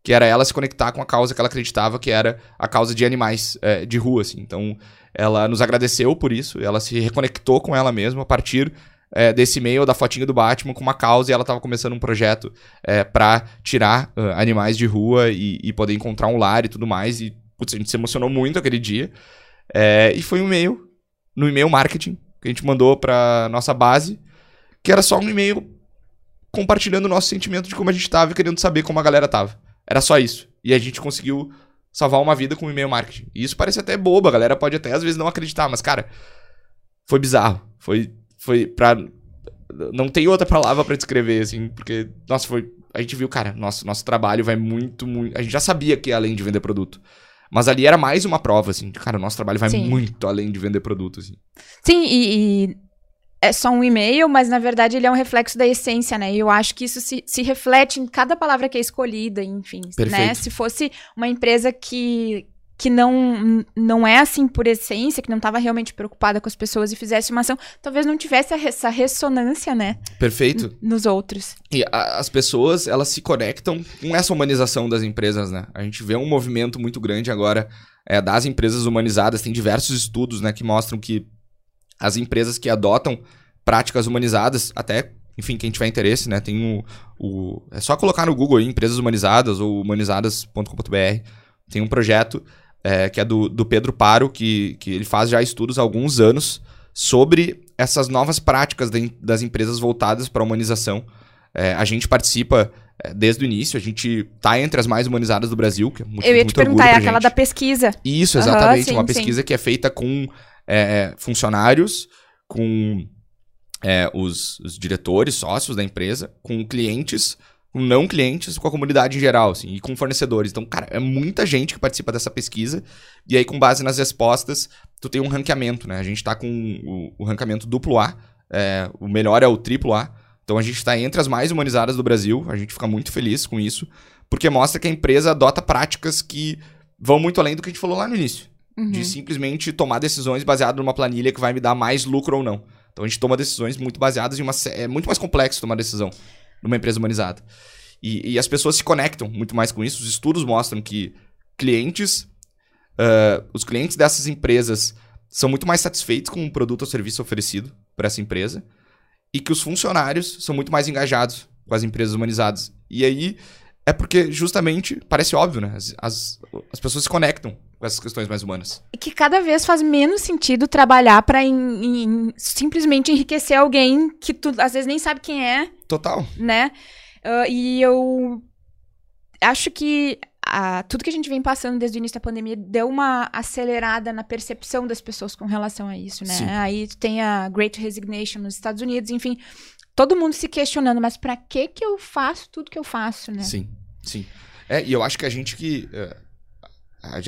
Que era ela se conectar com a causa que ela acreditava que era a causa de animais é, de rua, assim. Então, ela nos agradeceu por isso, ela se reconectou com ela mesma a partir é, desse e-mail da fotinha do Batman com uma causa e ela estava começando um projeto é, para tirar ah, animais de rua e, e poder encontrar um lar e tudo mais. E, putz, a gente se emocionou muito aquele dia. É, e foi um e-mail, no e-mail marketing, que a gente mandou pra nossa base, que era só um e-mail compartilhando o nosso sentimento de como a gente tava e querendo saber como a galera tava. Era só isso. E a gente conseguiu salvar uma vida com o e-mail marketing. E isso parece até bobo, a galera pode até às vezes não acreditar, mas cara, foi bizarro. Foi foi pra não tem outra palavra pra descrever assim, porque nossa, foi a gente viu, cara, nosso nosso trabalho vai muito muito, a gente já sabia que além de vender produto. Mas ali era mais uma prova, assim, de, cara, o nosso trabalho vai Sim. muito além de vender produto, assim. Sim, e, e é só um e-mail, mas na verdade ele é um reflexo da essência, né? E eu acho que isso se, se reflete em cada palavra que é escolhida, enfim, né? Perfeito. Se fosse uma empresa que, que não, não é assim por essência, que não estava realmente preocupada com as pessoas e fizesse uma ação, talvez não tivesse essa ressonância, né? Perfeito. Nos outros. E a- as pessoas, elas se conectam com essa humanização das empresas, né? A gente vê um movimento muito grande agora é, das empresas humanizadas. Tem diversos estudos, né, que mostram que as empresas que adotam práticas humanizadas, até, enfim, quem tiver interesse, né, tem o... o é só colocar no Google aí, empresas humanizadas ou humanizadas.com.br. Tem um projeto é, que é do, do Pedro Paro, que, que ele faz já estudos há alguns anos sobre essas novas práticas da em- das empresas voltadas para a humanização. É, a gente participa é, desde o início, a gente tá entre as mais humanizadas do Brasil, que é muito, eu ia te muito perguntar, é aquela gente. da pesquisa. Isso, exatamente. sim, uma sim. pesquisa que é feita com é, funcionários, com é, os, os diretores, sócios da empresa, com clientes, com não clientes, com a comunidade em geral, assim, e com fornecedores. Então, cara, é muita gente que participa dessa pesquisa. E aí, com base nas respostas, tu tem um ranqueamento, né? A gente tá com o, o ranqueamento duplo A. é, o melhor é o triplo A. Então a gente está entre as mais humanizadas do Brasil, a gente fica muito feliz com isso, porque mostra que a empresa adota práticas que vão muito além do que a gente falou lá no início Uhum. de simplesmente tomar decisões baseadas numa planilha que vai me dar mais lucro ou não. Então a gente toma decisões muito baseadas em uma. É muito mais complexo tomar decisão numa empresa humanizada. E, e as pessoas se conectam muito mais com isso. Os estudos mostram que clientes. ah, os clientes dessas empresas são muito mais satisfeitos com o produto ou serviço oferecido por essa empresa. E que os funcionários são muito mais engajados com as empresas humanizadas. E aí é porque, justamente, parece óbvio, né? As, as, as pessoas se conectam com essas questões mais humanas. E que cada vez faz menos sentido trabalhar em- simplesmente enriquecer alguém que tu às vezes nem sabe quem é, Total. né? Ah, e eu acho que ah, tudo que a gente vem passando desde o início da pandemia deu uma acelerada na percepção das pessoas com relação a isso, né? Sim. Aí tu tem a Great Resignation nos Estados Unidos, enfim, todo mundo se questionando, mas pra que que eu faço tudo que eu faço, né? Sim, sim. É, e eu acho que a gente que. é,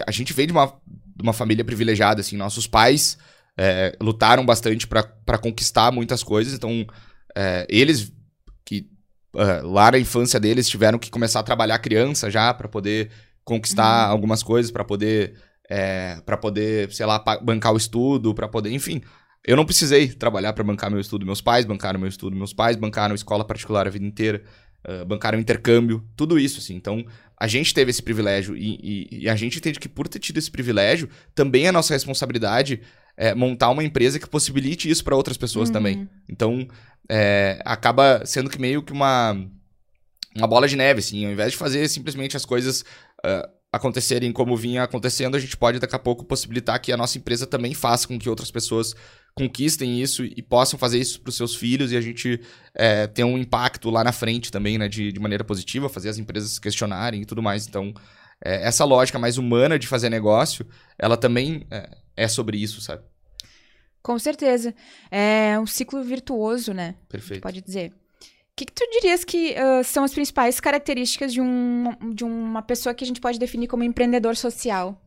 a, gente veio de uma, de uma família privilegiada, assim. Nossos pais é, lutaram bastante pra conquistar muitas coisas, então é, eles que uh, lá na infância deles tiveram que começar a trabalhar criança já para poder conquistar uhum. algumas coisas, para poder, é, para poder, sei lá, bancar o estudo, para poder, enfim. Eu não precisei trabalhar para bancar meu estudo. Meus pais bancaram meu estudo, meus pais bancaram escola particular a vida inteira, uh, bancaram intercâmbio, tudo isso, assim. Então, a gente teve esse privilégio e, e, e, a gente entende que por ter tido esse privilégio, também é nossa responsabilidade é, montar uma empresa que possibilite isso para outras pessoas uhum. também. Então, é, acaba sendo que meio que uma, uma bola de neve, assim. Ao invés de fazer simplesmente as coisas uh, acontecerem como vinha acontecendo, a gente pode daqui a pouco possibilitar que a nossa empresa também faça com que outras pessoas conquistem isso e possam fazer isso para os seus filhos e a gente é, ter um impacto lá na frente também, né, de, de maneira positiva, fazer as empresas questionarem e tudo mais. Então, é, essa lógica mais humana de fazer negócio, ela também é, é sobre isso, sabe? Com certeza. É um ciclo virtuoso, né? Perfeito. Pode dizer. O que, que tu dirias que uh, são as principais características de, um, de uma pessoa que a gente pode definir como empreendedor social?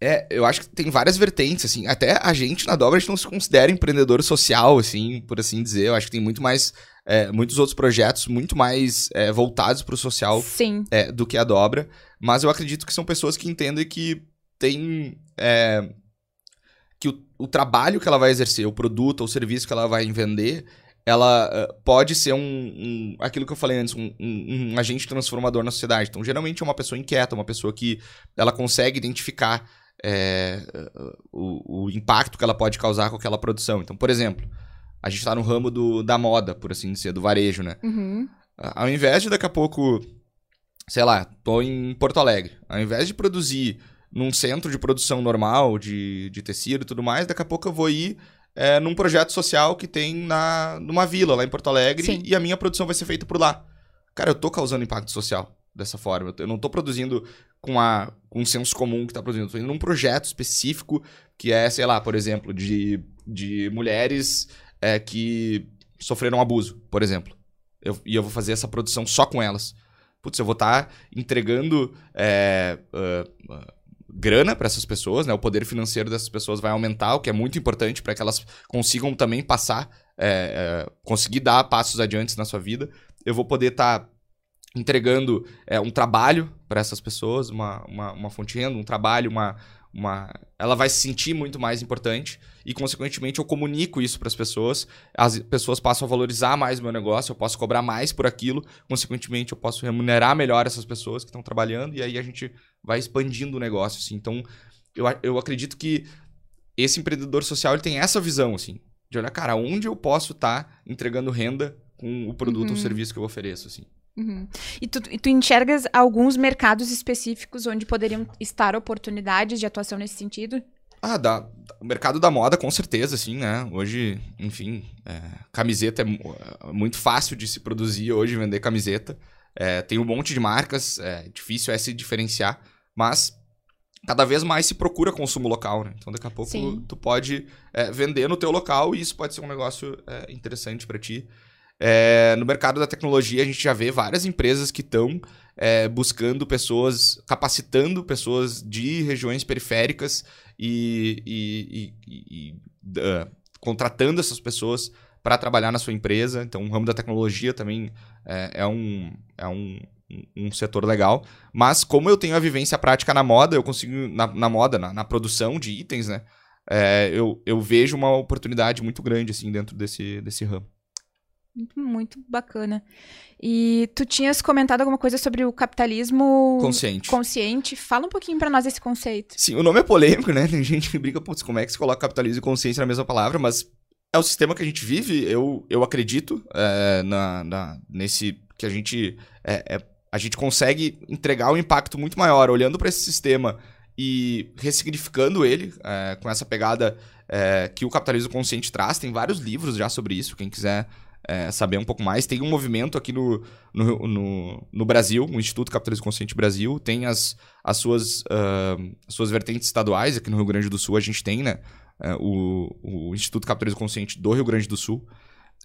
É, eu acho que tem várias vertentes, assim. Até a gente na dobra a gente não se considera empreendedor social, assim, por assim dizer. Eu acho que tem muito mais. É, muitos outros projetos muito mais é, voltados para o social é, do que a dobra. Mas eu acredito que são pessoas que entendem que tem. É, que o, o, trabalho que ela vai exercer, o produto ou o serviço que ela vai vender, ela uh, pode ser um, um, aquilo que eu falei antes, um, um, um, agente transformador na sociedade. Então, geralmente é uma pessoa inquieta, uma pessoa que ela consegue identificar é, o, o, impacto que ela pode causar com aquela produção. Então, por exemplo, a gente está no ramo do, da moda, por assim dizer, do varejo, né? Uhum. Ao invés de daqui a pouco, sei lá, tô em Porto Alegre, ao invés de produzir num centro de produção normal, de, de tecido e tudo mais, daqui a pouco eu vou ir é, num projeto social que tem na, numa vila lá em Porto Alegre Sim. e a minha produção vai ser feita por lá. Cara, eu tô causando impacto social dessa forma. Eu não tô produzindo com, a, com um senso comum que tá produzindo. Tô indo num projeto específico que é, sei lá, por exemplo, de, de mulheres é, que sofreram abuso, por exemplo. Eu, e eu vou fazer essa produção só com elas. Putz, eu vou estar tá entregando é, uh, uh, grana para essas pessoas, né? O poder financeiro dessas pessoas vai aumentar, o que é muito importante para que elas consigam também passar, é, é, conseguir dar passos adiante na sua vida. Eu vou poder estar tá entregando é, um trabalho para essas pessoas, uma, uma, uma fonte de renda, um trabalho, uma, uma. Ela vai se sentir muito mais importante e, consequentemente, eu comunico isso para as pessoas. As pessoas passam a valorizar mais o meu negócio, eu posso cobrar mais por aquilo, consequentemente, eu posso remunerar melhor essas pessoas que estão trabalhando e aí a gente vai expandindo o negócio. Assim. Então, eu, eu acredito que esse empreendedor social ele tem essa visão, assim, de olhar, cara, onde eu posso estar tá entregando renda com o produto uhum. ou serviço que eu ofereço, assim. Uhum. E, tu, e tu enxergas alguns mercados específicos onde poderiam estar oportunidades de atuação nesse sentido? Ah, da, o mercado da moda, com certeza, sim, né? Hoje, enfim, é, camiseta é, é muito fácil de se produzir hoje, vender camiseta. É, tem um monte de marcas, é difícil é se diferenciar, mas cada vez mais se procura consumo local, né? Então, daqui a pouco, sim. tu pode é, vender no teu local e isso pode ser um negócio é, interessante para ti. É, no mercado da tecnologia, a gente já vê várias empresas que estão é, buscando pessoas, capacitando pessoas de regiões periféricas e, e, e, e uh, contratando essas pessoas para trabalhar na sua empresa. Então, o ramo da tecnologia também é, é, um, é um, um setor legal. Mas, como eu tenho a vivência prática na moda, eu consigo, na, na moda, na, na, produção de itens, né? É, eu, eu vejo uma oportunidade muito grande assim dentro desse, desse ramo. Muito, muito bacana. E tu tinhas comentado alguma coisa sobre o capitalismo consciente. consciente. Fala um pouquinho para nós esse conceito. Sim, o nome é polêmico, né? Tem gente que briga, putz, como é que se coloca capitalismo e consciência na mesma palavra, mas é o sistema que a gente vive. Eu, eu acredito é, na, na, nesse que a gente é, é, a gente consegue entregar um impacto muito maior olhando para esse sistema e ressignificando ele é, com essa pegada é, que o capitalismo consciente traz. Tem vários livros já sobre isso. Quem quiser é, saber um pouco mais. Tem um movimento aqui no, no, no, no, Brasil, o Instituto Capitalismo Consciente Brasil, tem as, as, suas, uh, as suas vertentes estaduais. Aqui no Rio Grande do Sul a gente tem, né? Uh, o, o Instituto Capitalismo Consciente do Rio Grande do Sul.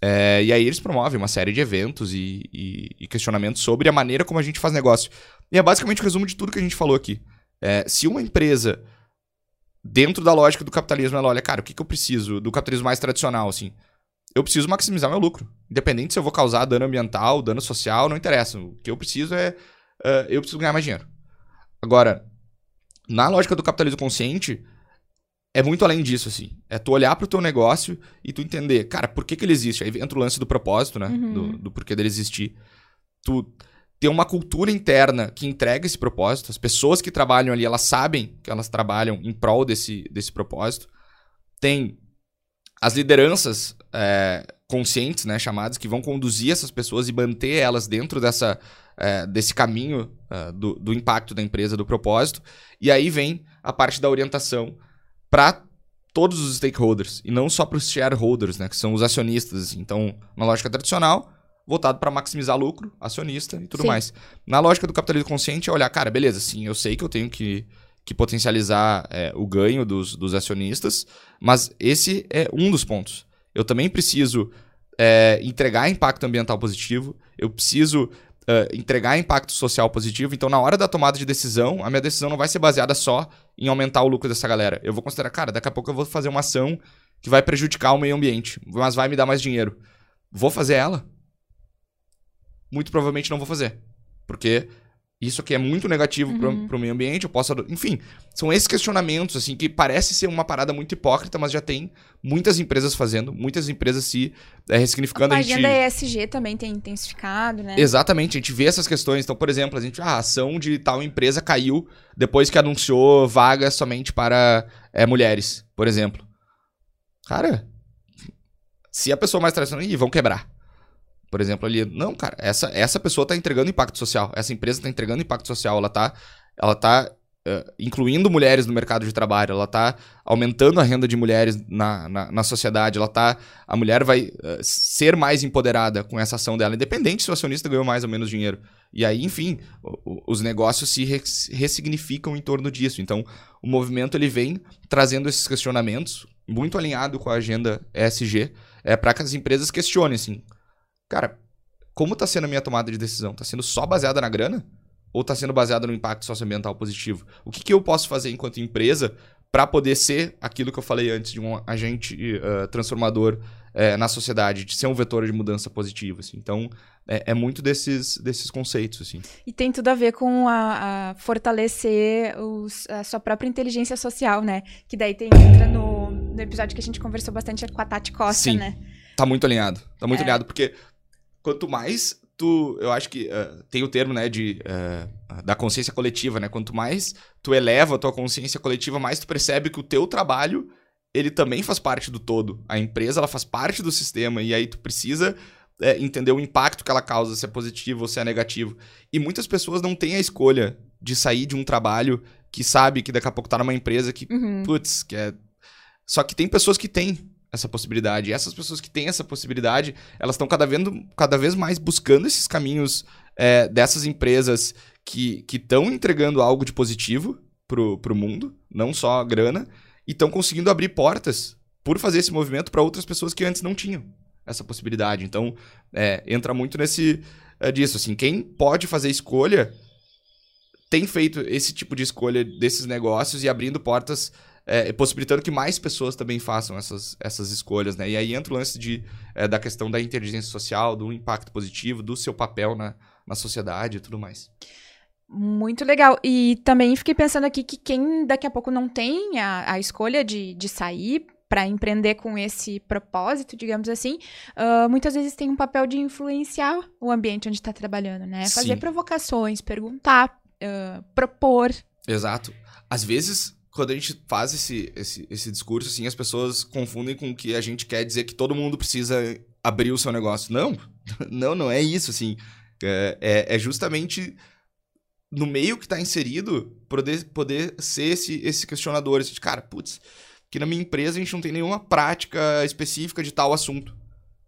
É, e aí eles promovem uma série de eventos e, e, e, questionamentos sobre a maneira como a gente faz negócio. E é basicamente o resumo de tudo que a gente falou aqui. É, se uma empresa, dentro da lógica do capitalismo, ela olha, cara, o que, que eu preciso do capitalismo mais tradicional, assim? Eu preciso maximizar meu lucro. Independente se eu vou causar dano ambiental, dano social, não interessa. O que eu preciso é. Uh, eu preciso ganhar mais dinheiro. Agora, na lógica do capitalismo consciente, é muito além disso, assim. É tu olhar pro teu negócio e tu entender, cara, por que, que ele existe? Aí entra o lance do propósito, né? Uhum. Do, do porquê dele existir. Tu ter uma cultura interna que entrega esse propósito. As pessoas que trabalham ali, elas sabem que elas trabalham em prol desse, desse propósito. Tem as lideranças é, conscientes, né, chamadas, que vão conduzir essas pessoas e manter elas dentro dessa, é, desse caminho é, do, do impacto da empresa, do propósito. E aí vem a parte da orientação para todos os stakeholders, e não só para os shareholders, né, que são os acionistas. Então, na lógica tradicional, voltado para maximizar lucro, acionista e tudo sim. mais. Na lógica do capitalismo consciente é olhar, cara, beleza, sim, eu sei que eu tenho que, que potencializar é, o ganho dos, dos acionistas, mas esse é um dos pontos. Eu também preciso é, entregar impacto ambiental positivo, eu preciso uh, entregar impacto social positivo. Então, na hora da tomada de decisão, a minha decisão não vai ser baseada só em aumentar o lucro dessa galera. Eu vou considerar, cara, daqui a pouco eu vou fazer uma ação que vai prejudicar o meio ambiente, mas vai me dar mais dinheiro. Vou fazer ela? muito provavelmente não vou fazer. Porque isso aqui é muito negativo uhum. para o meio ambiente, eu posso... Enfim, são esses questionamentos, assim, que parece ser uma parada muito hipócrita, mas já tem muitas empresas fazendo, muitas empresas se é, ressignificando. A, a agenda gente... ESG também tem intensificado, né? Exatamente, a gente vê essas questões. Então, por exemplo, a gente, ah, a ação de tal empresa caiu depois que anunciou vagas somente para é, mulheres, por exemplo. Cara, se a pessoa mais tradicional, ih, vão quebrar. Por exemplo, ali, não, cara, essa, essa pessoa está entregando impacto social, essa empresa está entregando impacto social, ela está ela tá, uh, incluindo mulheres no mercado de trabalho, ela está aumentando a renda de mulheres na, na, na sociedade, ela tá, a mulher vai uh, ser mais empoderada com essa ação dela, independente se o acionista ganhou mais ou menos dinheiro. E aí, enfim, os negócios se ressignificam em torno disso. Então, o movimento ele vem trazendo esses questionamentos, muito alinhado com a agenda ESG, é, para que as empresas questionem, assim, Cara, como tá sendo a minha tomada de decisão? Tá sendo só baseada na grana? Ou tá sendo baseada no impacto socioambiental positivo? O que, que eu posso fazer enquanto empresa para poder ser aquilo que eu falei antes, de um agente uh, transformador uh, na sociedade, de ser um vetor de mudança positiva? Assim. Então, é, é, muito desses, desses conceitos. Assim. E tem tudo a ver com a, a fortalecer os, a sua própria inteligência social, né? Que daí tem, entra no, no episódio que a gente conversou bastante com a Tati Costa, Sim. né? Tá muito alinhado. Tá muito é. alinhado, porque quanto mais tu. Eu acho que uh, tem o termo, né, de. Uh, da consciência coletiva, né? Quanto mais tu eleva a tua consciência coletiva, mais tu percebe que o teu trabalho ele também faz parte do todo. A empresa ela faz parte do sistema e aí tu precisa é, entender o impacto que ela causa, se é positivo ou se é negativo. E muitas pessoas não têm a escolha de sair de um trabalho que sabe que daqui a pouco tá numa empresa que, uhum. putz, que é. Só que tem pessoas que têm essa possibilidade. E essas pessoas que têm essa possibilidade, elas estão cada vez, cada vez mais buscando esses caminhos é, dessas empresas que estão entregando algo de positivo pro, pro mundo, não só grana, e estão conseguindo abrir portas por fazer esse movimento para outras pessoas que antes não tinham essa possibilidade. Então, é, entra muito nesse é, disso. Assim, quem pode fazer escolha tem feito esse tipo de escolha desses negócios e abrindo portas é, possibilitando que mais pessoas também façam essas, essas escolhas, né? E aí entra o lance de, é, da questão da inteligência social, do impacto positivo, do seu papel na, na sociedade e tudo mais. Muito legal. E também fiquei pensando aqui que quem daqui a pouco não tem a, a escolha de, de sair para empreender com esse propósito, digamos assim, uh, muitas vezes tem um papel de influenciar o ambiente onde está trabalhando, né? Fazer Sim. provocações, perguntar, uh, propor. Exato. Às vezes quando a gente faz esse, esse, esse discurso, assim, as pessoas confundem com que a gente quer dizer que todo mundo precisa abrir o seu negócio. Não, não, não é isso, assim. É, é, é justamente no meio que está inserido poder, poder ser esse, esse questionador. Assim, de, cara, putz, que na minha empresa a gente não tem nenhuma prática específica de tal assunto.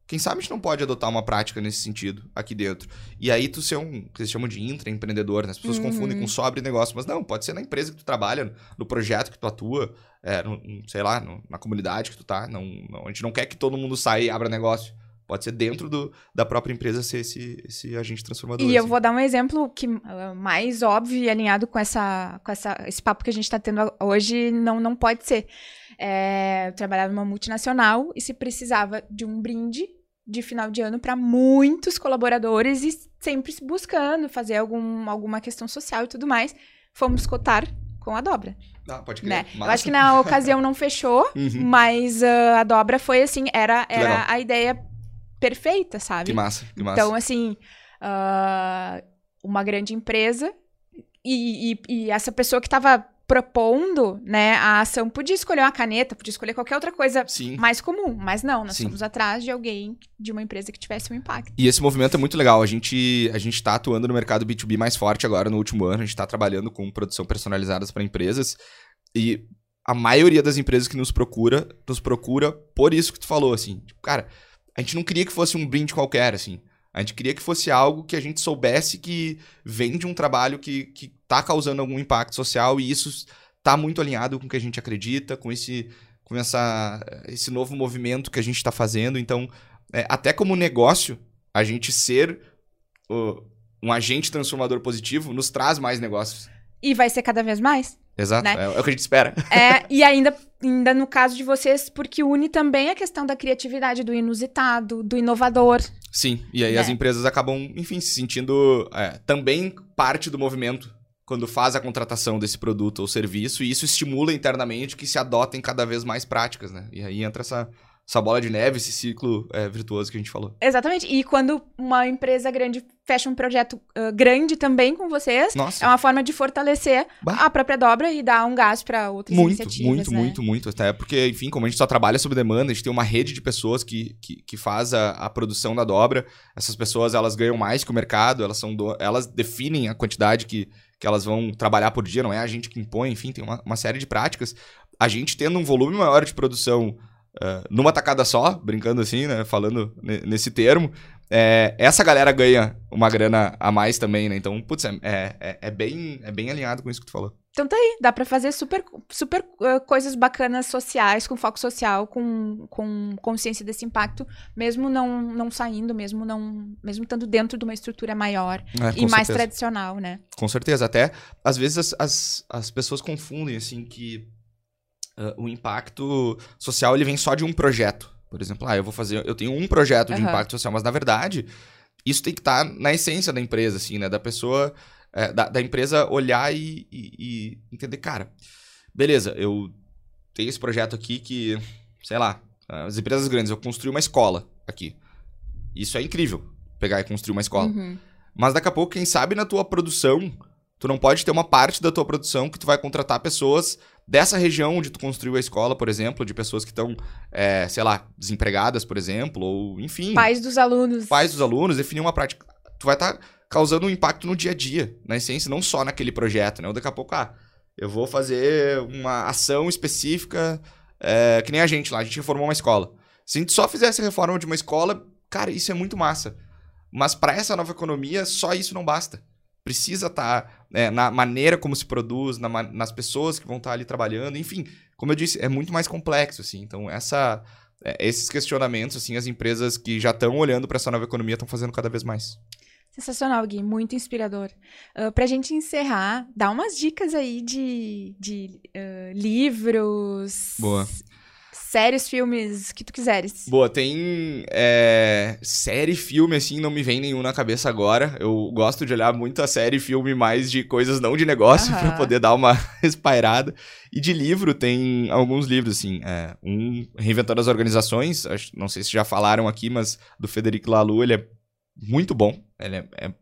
Quem sabe a gente não pode adotar uma prática nesse sentido aqui dentro. E aí tu ser um, que eles chamam de intraempreendedor, né? As pessoas uhum. confundem com sobre negócio, mas não, pode ser na empresa que tu trabalha, no projeto que tu atua, é, no, sei lá, no, na comunidade que tu tá. Não, não, a gente não quer que todo mundo saia e abra negócio. Pode ser dentro do, da própria empresa ser esse, esse agente transformador. E assim. eu vou dar um exemplo que uh, mais óbvio e alinhado com, essa, com essa, esse papo que a gente está tendo hoje, não, não pode ser. É, eu trabalhava numa multinacional e se precisava de um brinde de final de ano para muitos colaboradores e sempre buscando fazer algum, alguma questão social e tudo mais, fomos cotar com a dobra. Ah, pode crer. Né? Eu acho que na ocasião não fechou, Uhum. mas ah, a dobra foi assim, era, era a ideia perfeita, sabe? Que massa, que massa. Então, assim, ah, uma grande empresa e, e- e essa pessoa que estava propondo né, a ação podia escolher uma caneta, podia escolher qualquer outra coisa Sim. mais comum, mas não, nós Sim. fomos atrás de alguém, de uma empresa que tivesse um impacto. E esse movimento é muito legal. A gente, a gente tá atuando no mercado B2B mais forte agora no último ano. A gente tá trabalhando com produção personalizadas para empresas. E a maioria das empresas que nos procura, nos procura por isso que tu falou, assim. Tipo, cara, a gente não queria que fosse um brinde qualquer, assim. A gente queria que fosse algo que a gente soubesse que vem de um trabalho que, que tá causando algum impacto social e isso tá muito alinhado com o que a gente acredita, com esse, com essa, esse novo movimento que a gente tá fazendo. Então, é, até como negócio, a gente ser o- um agente transformador positivo nos traz mais negócios. E vai ser cada vez mais. Exato, Né? é, é o que a gente espera. É, e ainda, ainda no caso de vocês, porque une também a questão da criatividade, do inusitado, do inovador. Sim, e aí Né? as empresas acabam, enfim, se sentindo é, também parte do movimento quando faz a contratação desse produto ou serviço, e isso estimula internamente que se adotem cada vez mais práticas, né? E aí entra essa, essa bola de neve, esse ciclo é, virtuoso que a gente falou. Exatamente. E quando uma empresa grande fecha um projeto ah, grande também com vocês, Nossa, é uma forma de fortalecer Bah. a própria dobra e dar um gás para outras muito, iniciativas. muito, né? muito, muito. Até porque, enfim, como a gente só trabalha sob demanda, a gente tem uma rede de pessoas que, que, que faz a, a produção da dobra. Essas pessoas, elas ganham mais que o mercado, elas são do- elas definem a quantidade que, que elas vão trabalhar por dia, não é a gente que impõe, enfim, tem uma, uma série de práticas. A gente tendo um volume maior de produção ah, numa tacada só, brincando assim, né, falando ne- nesse termo, é, essa galera ganha uma grana a mais também, né? Então, putz, é, é, é bem, é bem alinhado com isso que tu falou. Então tá aí, dá pra fazer super, super ah, coisas bacanas sociais, com foco social, com, com consciência desse impacto, mesmo não, não saindo, mesmo não, mesmo estando dentro de uma estrutura maior É, e com mais certeza. tradicional, né? Com certeza. Até, às vezes, as, as, as pessoas confundem, assim, que ah, o impacto social, ele vem só de um projeto. Por exemplo, ah, eu vou fazer... Eu tenho um projeto de impacto social, mas, na verdade, isso tem que estar na essência da empresa, assim, né? Da pessoa... é, da, da empresa olhar e, e- e entender, cara, beleza, eu tenho esse projeto aqui que, sei lá, as empresas grandes, eu construí uma escola aqui. Isso é incrível, pegar e construir uma escola. Uhum. Mas daqui a pouco, quem sabe na tua produção, tu não pode ter uma parte da tua produção que tu vai contratar pessoas dessa região onde tu construiu a escola, por exemplo, de pessoas que estão, é, sei lá, desempregadas, por exemplo, ou enfim, Pais dos alunos. pais dos alunos, definir uma prática. Tu vai estar causando um impacto no dia a dia, na essência, não só naquele projeto, né? Ou daqui a pouco, ah, eu vou fazer uma ação específica, é, que nem a gente lá, a gente reformou uma escola. Se a gente só fizesse a reforma de uma escola, cara, isso é muito massa. Mas para essa nova economia, só isso não basta. Precisa estar na maneira como se produz, na nas pessoas que vão estar ali trabalhando, enfim, como eu disse, é muito mais complexo, assim. Então, essa, é, esses questionamentos, assim, as empresas que já estão olhando para essa nova economia estão fazendo cada vez mais. Sensacional, Gui, muito inspirador. Uh, pra gente encerrar, dá umas dicas aí de, de ah, livros, Boa. Séries, filmes, o que tu quiseres. Boa, tem é, série, filme, assim, não me vem nenhum na cabeça agora. Eu gosto de olhar muito a série, filme, mais de coisas não de negócio, Aham. pra poder dar uma espairada. E de livro, tem alguns livros, assim. é, um, Reinventando as Organizações, não sei se já falaram aqui, mas do Federico Laloux, ele é muito bom. Ele é- é-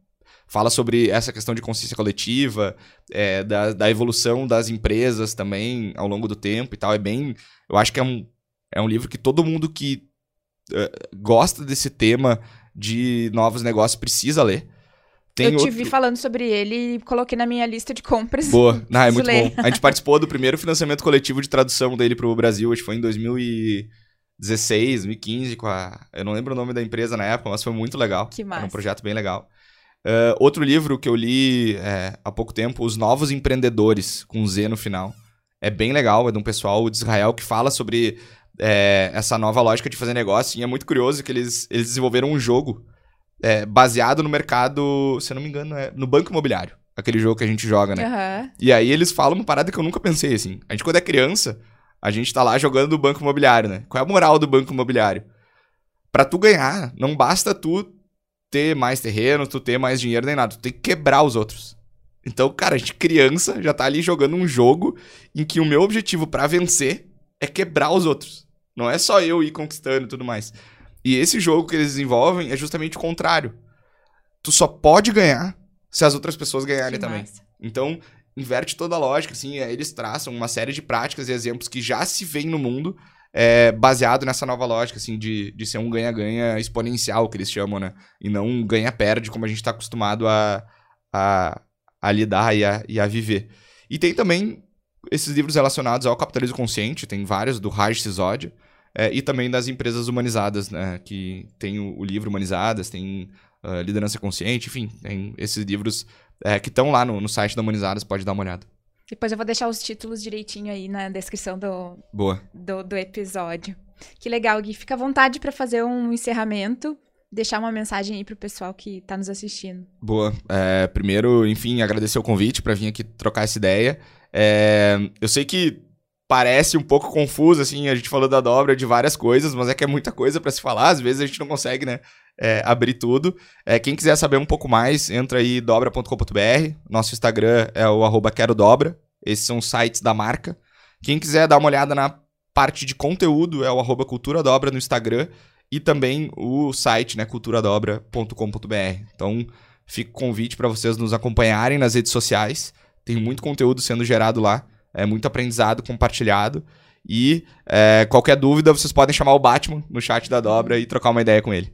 fala sobre essa questão de consciência coletiva, é, da, da evolução das empresas também ao longo do tempo e tal. É bem... Eu acho que é um, é um livro que todo mundo que eh, gosta desse tema de novos negócios precisa ler. Tem eu te outro... vi falando sobre ele e coloquei na minha lista de compras. Boa. Não, é muito ler. bom. A gente participou do primeiro financiamento coletivo de tradução dele pro Brasil, acho que foi em 2016, 2015, com a... Eu não lembro o nome da empresa na época, mas foi muito legal. Que Era massa. um projeto bem legal. Eh, outro livro que eu li eh, há pouco tempo, Os Novos Empreendedores, com Z no final. É bem legal, é de um pessoal de Israel que fala sobre eh, essa nova lógica de fazer negócio. E é muito curioso que eles, eles desenvolveram um jogo eh, baseado no mercado, se eu não me engano, é no banco imobiliário. Aquele jogo que a gente joga, né? Aham. E aí eles falam uma parada que eu nunca pensei, assim. A gente, quando é criança, A gente tá lá jogando o banco imobiliário, né? Qual é a moral do banco imobiliário? Para tu ganhar, não basta tu ter mais terreno, tu ter mais dinheiro nem nada, tu tem que quebrar os outros. Então, cara, a gente criança já tá ali jogando um jogo em que o meu objetivo para vencer é quebrar os outros. Não é só eu ir conquistando e tudo mais. E esse jogo que eles desenvolvem é justamente o contrário. Tu só pode ganhar se as outras pessoas ganharem que também. Massa. Então, inverte toda a lógica, assim, eles traçam uma série de práticas e exemplos que já se vêem no mundo é, baseado nessa nova lógica, assim, de, de ser um ganha-ganha exponencial, que eles chamam, né? E não um ganha-perde, como a gente está acostumado a, a, a lidar e a, e a viver. E tem também esses livros relacionados ao capitalismo consciente, tem vários, do Raj Sisodia, é, e também das empresas humanizadas, né? Que tem o, o livro Humanizadas, tem uh, Liderança Consciente, enfim, tem esses livros é, que estão lá no, no site da Humanizadas, pode dar uma olhada. Depois eu vou deixar os títulos direitinho aí na descrição do, Boa. do, do episódio. Que legal, Gui. Fica à vontade para fazer um encerramento deixar uma mensagem aí pro pessoal que está nos assistindo. Boa. É, primeiro, enfim, agradecer o convite para vir aqui trocar essa ideia. É, eu sei que parece um pouco confuso, assim, a gente falou da dobra de várias coisas, mas é que é muita coisa para se falar, às vezes a gente não consegue, né, é, abrir tudo. É, quem quiser saber um pouco mais, entra aí dobra.com.br, nosso Instagram é o arroba quero dobra, esses são os sites da marca. Quem quiser dar uma olhada na parte de conteúdo, é o arroba cultura dobra no Instagram e também o site, né, culturadobra.com.br. Então, fica o convite para vocês nos acompanharem nas redes sociais, tem muito conteúdo sendo gerado lá, é muito aprendizado compartilhado. E é, qualquer dúvida, vocês podem chamar o Batman no chat da dobra e trocar uma ideia com ele.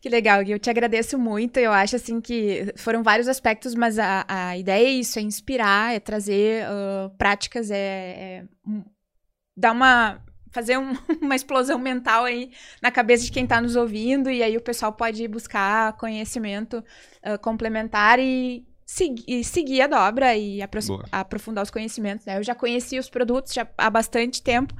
Que legal, Gui. Eu te agradeço muito. Eu acho assim que foram vários aspectos, mas a, a ideia é isso: é inspirar, é trazer uh, práticas, é, é dar uma. Fazer um, uma explosão mental aí na cabeça de quem está nos ouvindo, e aí o pessoal pode buscar conhecimento uh, complementar e, seguir, seguir a dobra e aprofundar os conhecimentos. Né? Eu já conheci os produtos já há bastante tempo,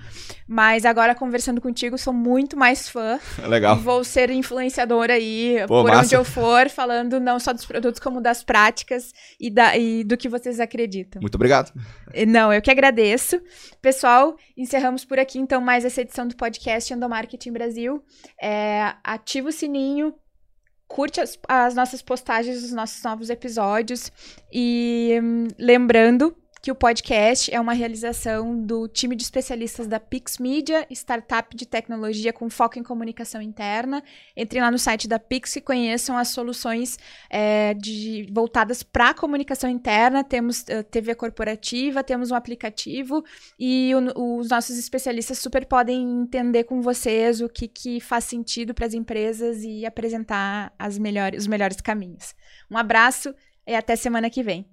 mas agora conversando contigo sou muito mais fã. Legal. vou ser influenciadora aí Pô, por massa. onde eu for, falando não só dos produtos como das práticas e, da, e do que vocês acreditam. Muito obrigado. Não, eu que agradeço. Pessoal, encerramos por aqui então mais essa edição do podcast Endomarketing Brasil. É, ativa o sininho, curte as, as nossas postagens dos nossos novos episódios. E hum, lembrando que o podcast é uma realização do time de especialistas da Pix Media, startup de tecnologia com foco em comunicação interna. Entrem lá no site da Pix e conheçam as soluções é, de, voltadas para a comunicação interna. Temos uh, eh, TV corporativa, temos um aplicativo e o, os nossos especialistas super podem entender com vocês o que, que faz sentido para as empresas e apresentar as melhores, os melhores caminhos. Um abraço e até semana que vem.